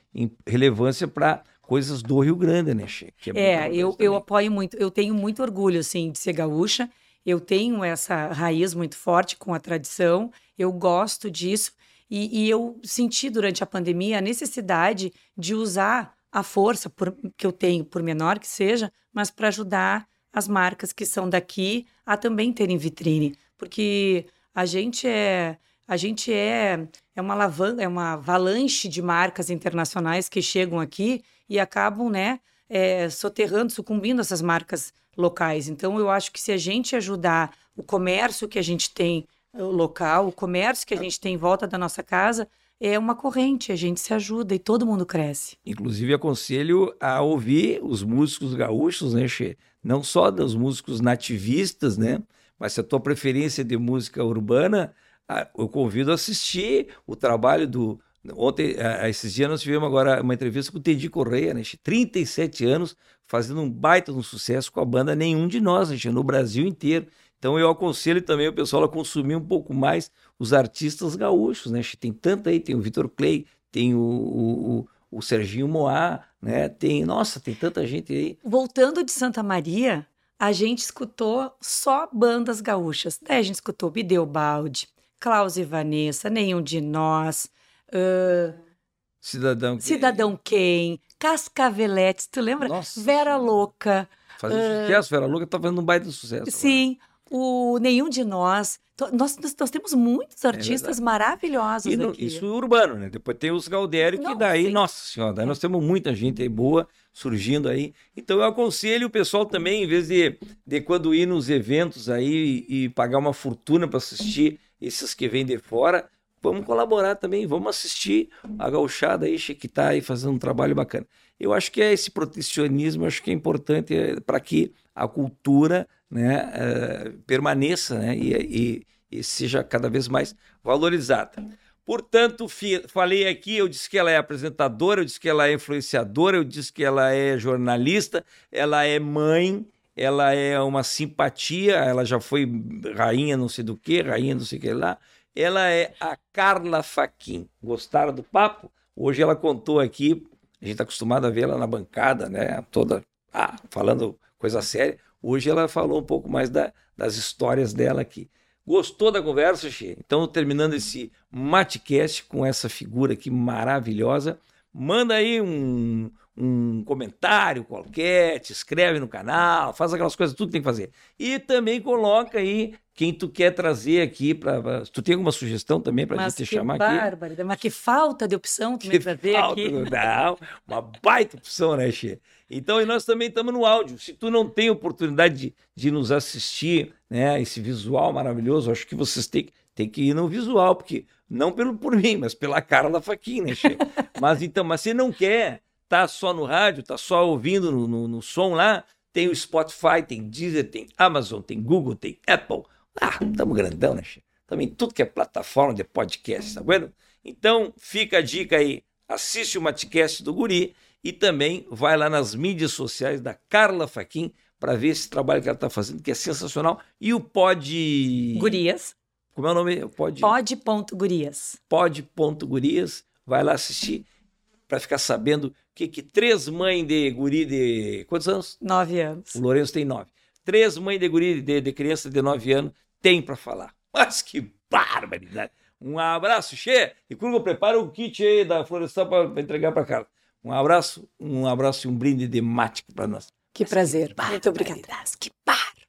relevância para coisas do Rio Grande, né, muito É, importante eu, eu apoio muito, eu tenho muito orgulho, assim, de ser gaúcha. Eu tenho essa raiz muito forte com a tradição, eu gosto disso. E, e eu senti durante a pandemia a necessidade de usar a força por- que eu tenho, por menor que seja, mas para ajudar as marcas que são daqui a também terem vitrine. Porque a gente é. A gente é, é uma alavanca, é uma avalanche de marcas internacionais que chegam aqui e acabam, né, é, soterrando, sucumbindo essas marcas locais. Então, eu acho que se a gente ajudar o comércio que a gente tem eh, local, o comércio que a gente tem em volta da nossa casa, é uma corrente, a gente se ajuda e todo mundo cresce. Inclusive, aconselho a ouvir os músicos gaúchos, né, Che? Não só dos músicos nativistas, né? Mas se a tua preferência é de música urbana, eu convido a assistir o trabalho do. Ontem, esses dias, nós tivemos agora uma entrevista com o Teddy Correia, né? Che? 37 anos, fazendo um baita de um sucesso com a banda Nenhum de Nós, né? Che? no Brasil inteiro. Então eu aconselho também o pessoal a consumir um pouco mais os artistas gaúchos, né? Tem tanto aí, tem o Vitor Clay, tem o, o, o- Serginho Moá, né? Tem, nossa, tem tanta gente aí. Voltando de Santa Maria, a gente escutou só bandas gaúchas. Daí a gente escutou Bideobaldi, Klaus e Vanessa, Nenhum de Nós, ãh, Cidadão. Cidadão Quem, Cascaveletes, tu lembra? Nossa. Vera Louca, Fazendo sucesso, Vera Louca tá fazendo um baita sucesso. agora. O Nenhum de Nós. To- Nós, nós, nós temos muitos artistas maravilhosos É E no- aqui. isso urbano, né? Depois tem os Galdério, que daí, sim. nossa senhora, daí nós temos muita gente aí boa, surgindo aí. Então eu aconselho o pessoal também, em vez de, de quando ir nos eventos aí e, e pagar uma fortuna para assistir esses que vêm de fora, vamos colaborar também, vamos assistir a gauchada aí, que está aí fazendo um trabalho bacana. Eu acho que é esse protecionismo, acho que é importante é, para que a cultura né, é, permaneça né, e, e, e seja cada vez mais valorizada. Portanto, falei aqui, eu disse que ela é apresentadora, eu disse que ela é influenciadora, eu disse que ela é jornalista, ela é mãe, ela é uma simpatia, ela já foi rainha não sei do que, rainha não sei o que lá. Ela é a Carla Faquin. Gostaram do papo? Hoje ela contou aqui, a gente está acostumado a ver ela na bancada, né? Toda ah, falando coisa séria. Hoje ela falou um pouco mais da, das histórias dela aqui. Gostou da conversa, Xê? Então, terminando esse Matecast com essa figura aqui maravilhosa, manda aí um, um comentário qualquer, te inscreve no canal, faz aquelas coisas, tudo que tem que fazer. E também coloca aí quem tu quer trazer aqui para. Tu tem alguma sugestão também para a gente te chamar bárbaro, aqui? Mas que falta de opção também para ver aqui. Não, uma baita opção, né, Xê? Então, e nós também estamos no áudio. Se tu não tem oportunidade de, de nos assistir, né, esse visual maravilhoso, acho que vocês têm, têm que ir no visual, porque não pelo, por mim, mas pela cara da faquinha, né, Che? mas então, mas você não quer tá só no rádio, tá só ouvindo no, no, no som lá, tem o Spotify, tem Deezer, tem Amazon, tem Google, tem Apple. Ah, estamos grandão, né? Também tudo que é plataforma de podcast, tá vendo? Então, fica a dica aí. Assiste o Matcast do Guri e também vai lá nas mídias sociais da Carla Faquin para ver esse trabalho que ela está fazendo, que é sensacional. E o Pod. Gurias. Como é o nome? Pod. Pod.gurias. Pod.gurias. Vai lá assistir para ficar sabendo o que, que três mães de guri de. Quantos anos? Nove anos. O Lourenço tem nove. Três mães de guri de, de criança de nove anos tem para falar. Mas que barbaridade! Um abraço, Che! E eu preparo o kit aí da Florestal para entregar para casa. Um abraço, um abraço e um brinde de mate para nós. Que prazer. Que Muito obrigada. Que barbaridade.